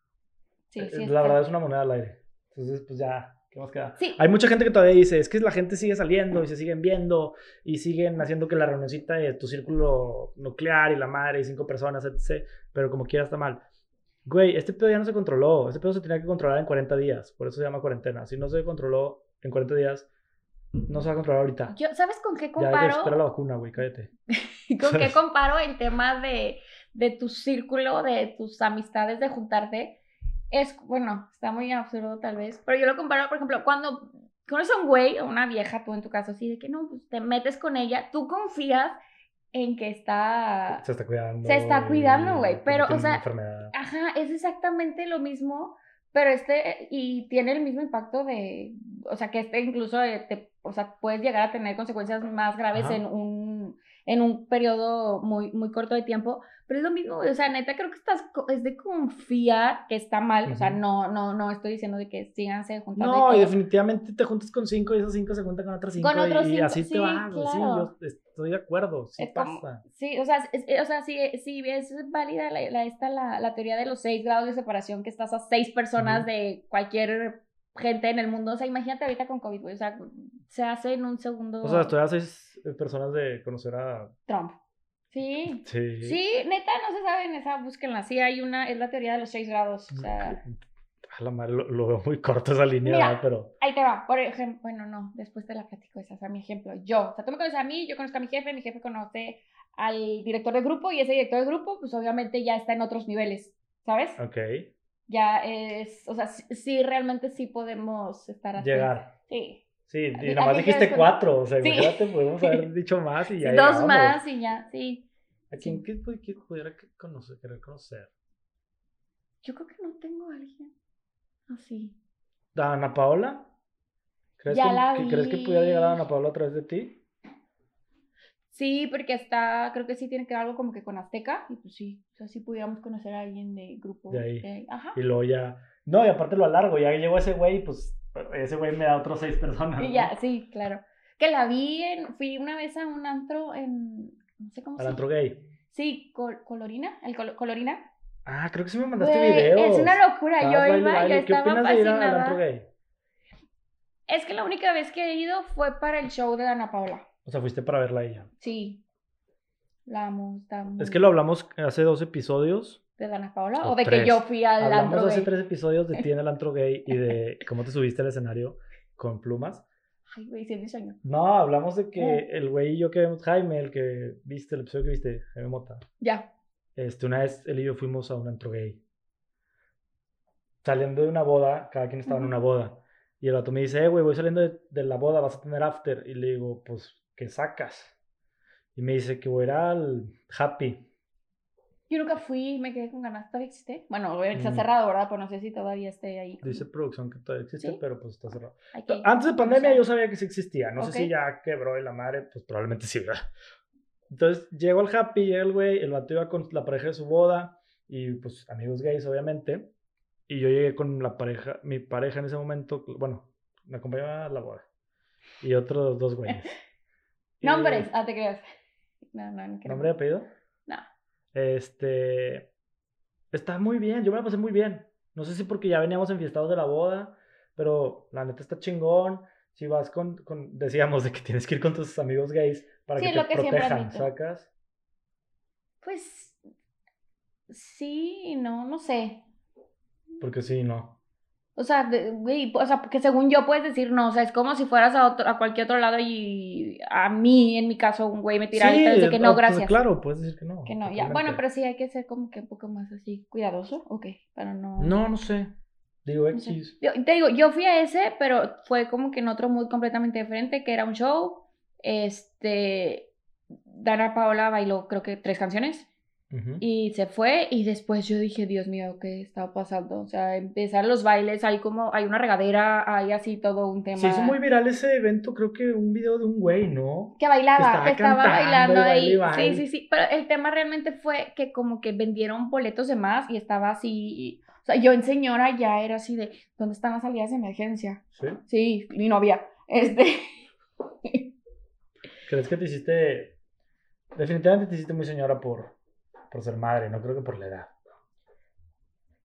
Sí, Eh, sí. la está. verdad es una moneda al aire. Entonces, pues ya, ¿qué más queda? Sí. Hay mucha gente que todavía dice, es que la gente sigue saliendo y se siguen viendo y siguen haciendo que la reunioncita de tu círculo nuclear y la madre y cinco personas, etc. Pero como quiera está mal. Güey, este pedo ya no se controló. Este pedo se tenía que controlar en 40 días. Por eso se llama cuarentena. Si no se controló en 40 días, no se va a controlar ahorita. Yo, ¿Sabes con qué Ya comparo? esperar la vacuna, güey, cállate. ¿Con qué comparo el tema de, de tu círculo, de tus amistades, de juntarte? Es, bueno, está muy absurdo tal vez, pero yo lo comparo, por ejemplo, cuando conoces a un güey o una vieja, tú en tu caso, así de que no, pues te metes con ella, tú confías en que está... Se está cuidando. Se está cuidando, güey, pero, o sea, enfermedad. Ajá, es exactamente lo mismo, pero este, y tiene el mismo impacto de, o sea, que este incluso, eh, te, o sea, puedes llegar a tener consecuencias más graves Ajá. en un, en un periodo muy, muy corto de tiempo, pero es lo mismo, o sea, neta, creo que estás, es de confiar que está mal, o sea, no, no, no estoy diciendo de que síganse juntando No, y definitivamente te juntas con cinco y esos cinco se juntan con otras cinco. Con otros y, y cinco, así sí, te vas. güey, Sí, claro. yo estoy de acuerdo. Sí Es como- pasa. Sí, o sea, es, o sea, sí, sí es válida la, la- esta, la, la teoría de los seis grados de separación, que estás a seis personas Ujú. de cualquier gente en el mundo. O sea, imagínate ahorita con COVID, güey, o sea, se hace en un segundo O sea, estoy a seis eh, personas de conocer a. Trump. Sí. Sí. Sí, neta, no se sabe en esa, búsquenla. Sí, hay una, es la teoría de los seis grados. O sea, A la madre, lo, lo veo muy corto esa línea, Mira. pero. ahí te va. Por ejemplo, bueno, no, después te la platico esa, o sea, mi ejemplo. Yo, o sea, tú me conoces a mí, yo conozco a mi jefe, mi jefe conoce al director de grupo y ese director de grupo, pues obviamente ya está en otros niveles, ¿sabes? Ok. Ya es, o sea, sí, sí, realmente sí podemos estar así. Llegar. Sí. Sí, y nada más dijiste cuatro. O sea, Sí. imagínate, podemos haber dicho más y ya. Sí, dos llegamos. más y ya, sí. ¿A quién que, pu- que pudiera conocer, querer conocer? Yo creo que no tengo a alguien así. ¿A Ana Paola? ¿Crees, Ya que, la que- ¿Crees que pudiera llegar a vi. Ana Paola a través de ti? Sí, porque está, creo que sí tiene que ver algo como que con Azteca, y pues sí, o sea, sí pudiéramos conocer a alguien de grupo. De ahí. Ajá. Y luego ya. No, y aparte lo alargo. Ya llegó ese güey, pues ese güey me da otros seis personas. Y ¿no? ya, sí, claro. Que la vi en, fui una vez a un antro en, no sé cómo Al se antro gay. Sí, Col- Colorina, el Col- Colorina. Ah, creo que sí me mandaste Güey, videos. es una locura, Estabas yo iba, baile. yo ¿Qué estaba opinas de ir a- al antro gay? Es que la única vez que he ido fue para el show de Ana Paula. O sea, fuiste para verla a ella. Sí. La amo, está muy Es que lo hablamos hace dos episodios. ¿De Ana Paula? o ¿O de que yo fui al Hablamos antro hace gay? tres episodios de ti en el antro gay y de cómo te subiste al escenario con plumas. Ay, güey, mi sueño. No, hablamos de que Eh. el güey y yo que vemos, Jaime, el que viste, el episodio que viste, Jaime Mota. Ya. Este, una vez él y yo fuimos a un antro gay. Saliendo de una boda, cada quien estaba en una boda. Y el vato me dice, eh, güey, voy saliendo de, de la boda, vas a tener after. Y le digo, pues, ¿qué sacas? Y me dice que voy a ir al Happy. Yo nunca fui, me quedé con ganas. ¿Todavía existe? Bueno, está Mm. cerrado, ¿verdad? Pero no sé si todavía esté ahí. Dice producción que todavía existe, ¿Sí? pero pues está cerrado. Antes de pandemia yo sabía que sí existía. No sé si ya quebró y la madre, pues probablemente sí, ¿verdad? Entonces llego al Happy, llega el güey, el vato iba con la pareja de su boda y pues amigos gays, obviamente. Y yo llegué con la pareja, mi pareja en ese momento, bueno, me acompañó a la boda. Y otros dos güeyes. Nombres, ah, te creas. No, no, no. ¿Nombre y apellido? No. Este. Está muy bien, yo me la pasé muy bien. No sé si porque ya veníamos enfiestados de la boda, pero la neta está chingón. Si vas con, con decíamos de que tienes que ir con tus amigos gays para Sí, que te que protejan. ¿sacas? Pues sí, y no, no sé. Porque sí, no. O sea, de- güey, o sea, que según yo puedes decir no, o sea, es como si fueras a, otro, a cualquier otro lado y a mí, en mi caso, un güey me tira y te dice que no, gracias. Claro, puedes decir que no. Que no, ya. Bueno, pero sí hay que ser como que un poco más así cuidadoso, ok, para no... No, no sé. Digo No sé. X. Yo, te digo, yo fui a ese, pero fue como que en otro mood completamente diferente, que era un show. Este, Dana Paola bailó creo que tres canciones Y se fue y después yo dije, Dios mío, ¿qué está pasando? O sea, empezaron los bailes, hay como, hay una regadera, hay así todo un tema. Se hizo muy viral ese evento, creo que un video de un güey, ¿no? Que bailaba, Estaba que estaba bailando ahí. Sí, sí, sí. Pero el tema realmente fue que como que vendieron boletos de más y estaba así. O sea, yo en señora ya era así de, ¿dónde están las salidas de emergencia? Sí. Sí, y no había. Este. ¿Crees que te hiciste. Definitivamente te hiciste muy señora por, por ser madre, no creo que por la edad.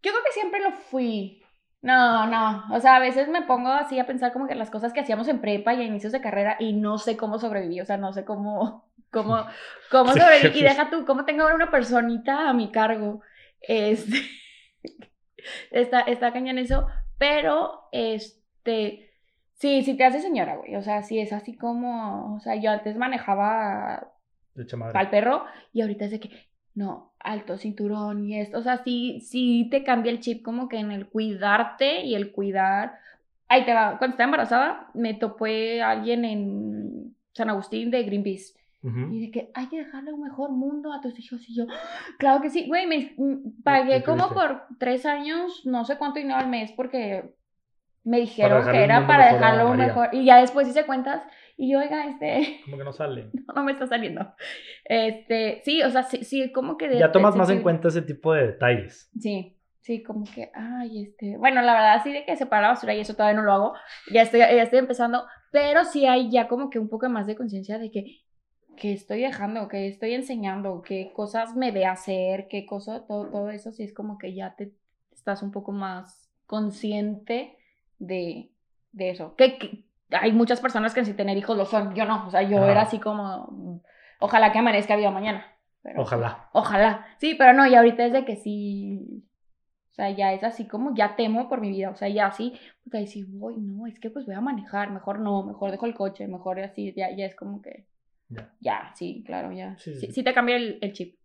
Yo creo que siempre lo fui. No, no. O sea, a veces me pongo así a pensar como que las cosas que hacíamos en prepa y a inicios de carrera y no sé cómo sobreviví. O sea, no sé cómo, cómo, cómo Sí, sobreviví. Y pues. deja tú, cómo tengo ahora una personita a mi cargo. Este. está, está cañón eso. Pero, este. Sí, sí te hace señora, güey. O sea, sí es así como. O sea, yo antes manejaba al perro y ahorita es de que no, alto cinturón y esto, o sea, sí, sí te cambia el chip como que en el cuidarte y el cuidar. Ahí te va, cuando estaba embarazada me topé a alguien en San Agustín de Greenpeace y de que hay que dejarle un mejor mundo a tus hijos y yo, claro que sí, güey, me mm, pagué ¿Qué como por tres años, no sé cuánto dinero al mes porque me dijeron que era para dejarlo mejor y ya después hice cuentas y yo, oiga, este Como que no sale. no, no me está saliendo. Este, sí, o sea, sí, sí como que... de- Ya tomas de- más en cuenta ese tipo de detalles. Sí, sí, como que, ay, este... Bueno, la verdad, sí de que separar la basura y eso todavía no lo hago. Ya estoy, ya estoy empezando, pero sí hay ya como que un poco más de conciencia de que, que estoy dejando, que estoy enseñando, qué cosas me ve hacer, qué cosas, todo, todo eso sí es como que ya te estás un poco más consciente de, de eso. Que, que hay muchas personas que sin tener hijos lo son, yo no, o sea, yo era así como, ojalá que amanezca viva mañana. pero- Ojalá. Ojalá. Sí, pero no, y ahorita es de que sí. O sea, ya es así como ya temo por mi vida. O sea, ya así, puta, y si voy, no, es que pues voy a manejar, mejor no, mejor dejo el coche, mejor así, ya, ya es como que. Ya. Ya, sí, claro, ya. Sí, Sí, sí. sí, te cambia el, el chip.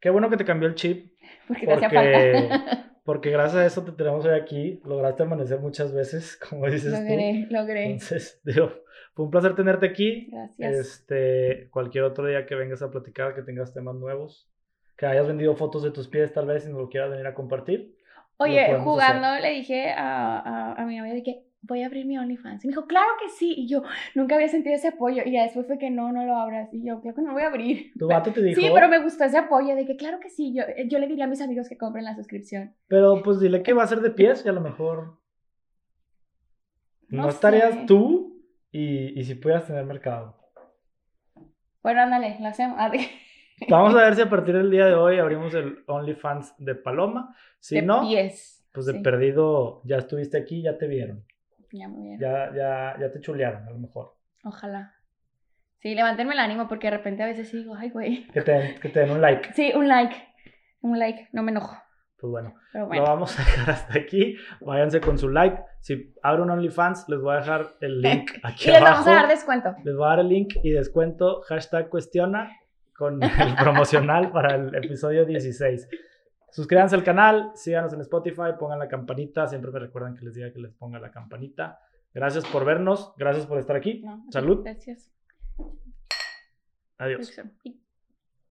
Qué bueno que te cambió el chip, Porque te hacía Porque- falta. Porque gracias a eso te tenemos hoy aquí. Lograste amanecer muchas veces, como dices tú. logré, logré. Entonces, digo, fue un placer tenerte aquí. Gracias. Este, cualquier otro día que vengas a platicar, que tengas temas nuevos, que hayas vendido fotos de tus pies, tal vez, y nos lo quieras venir a compartir. Oye, jugando le dije a, a, a mi novia de que voy a abrir mi OnlyFans. Y me dijo, claro que sí. Y yo nunca había sentido ese apoyo. Y ya después fue que no, no lo abras. Y yo, creo que no voy a abrir. Tu vato te dijo, Sí, pero me gustó ese apoyo de que claro que sí, yo, yo le diría a mis amigos que compren la suscripción. pero pues dile que va a ser de pies y a lo mejor no, No estarías sé. tú y, y si pudieras tener mercado. Bueno, ándale, lo hacemos. Ah, Vamos a ver si a partir del día de hoy abrimos el OnlyFans de Paloma. Si de no, pies. pues de Sí, perdido ya estuviste aquí, ya te vieron. Ya muy bien. Ya, ya, ya te chulearon, a lo mejor. Ojalá. Sí, levántenme el ánimo porque de repente a veces digo, ay, güey. Que te, den- que te den un like. Sí, un like. Un like, no me enojo. Pues bueno, Pero lo bueno. vamos a dejar hasta aquí. Váyanse con su like. Si abro un OnlyFans, les voy a dejar el link aquí Y les abajo. vamos a dar descuento. Les voy a dar el link y descuento hashtag cuestiona con el promocional para el episodio 16. Suscríbanse al canal, síganos en Spotify, pongan la campanita. Siempre me recuerdan que les diga que les ponga la campanita. Gracias por vernos, gracias por estar aquí. No, Salud. Gracias. Adiós.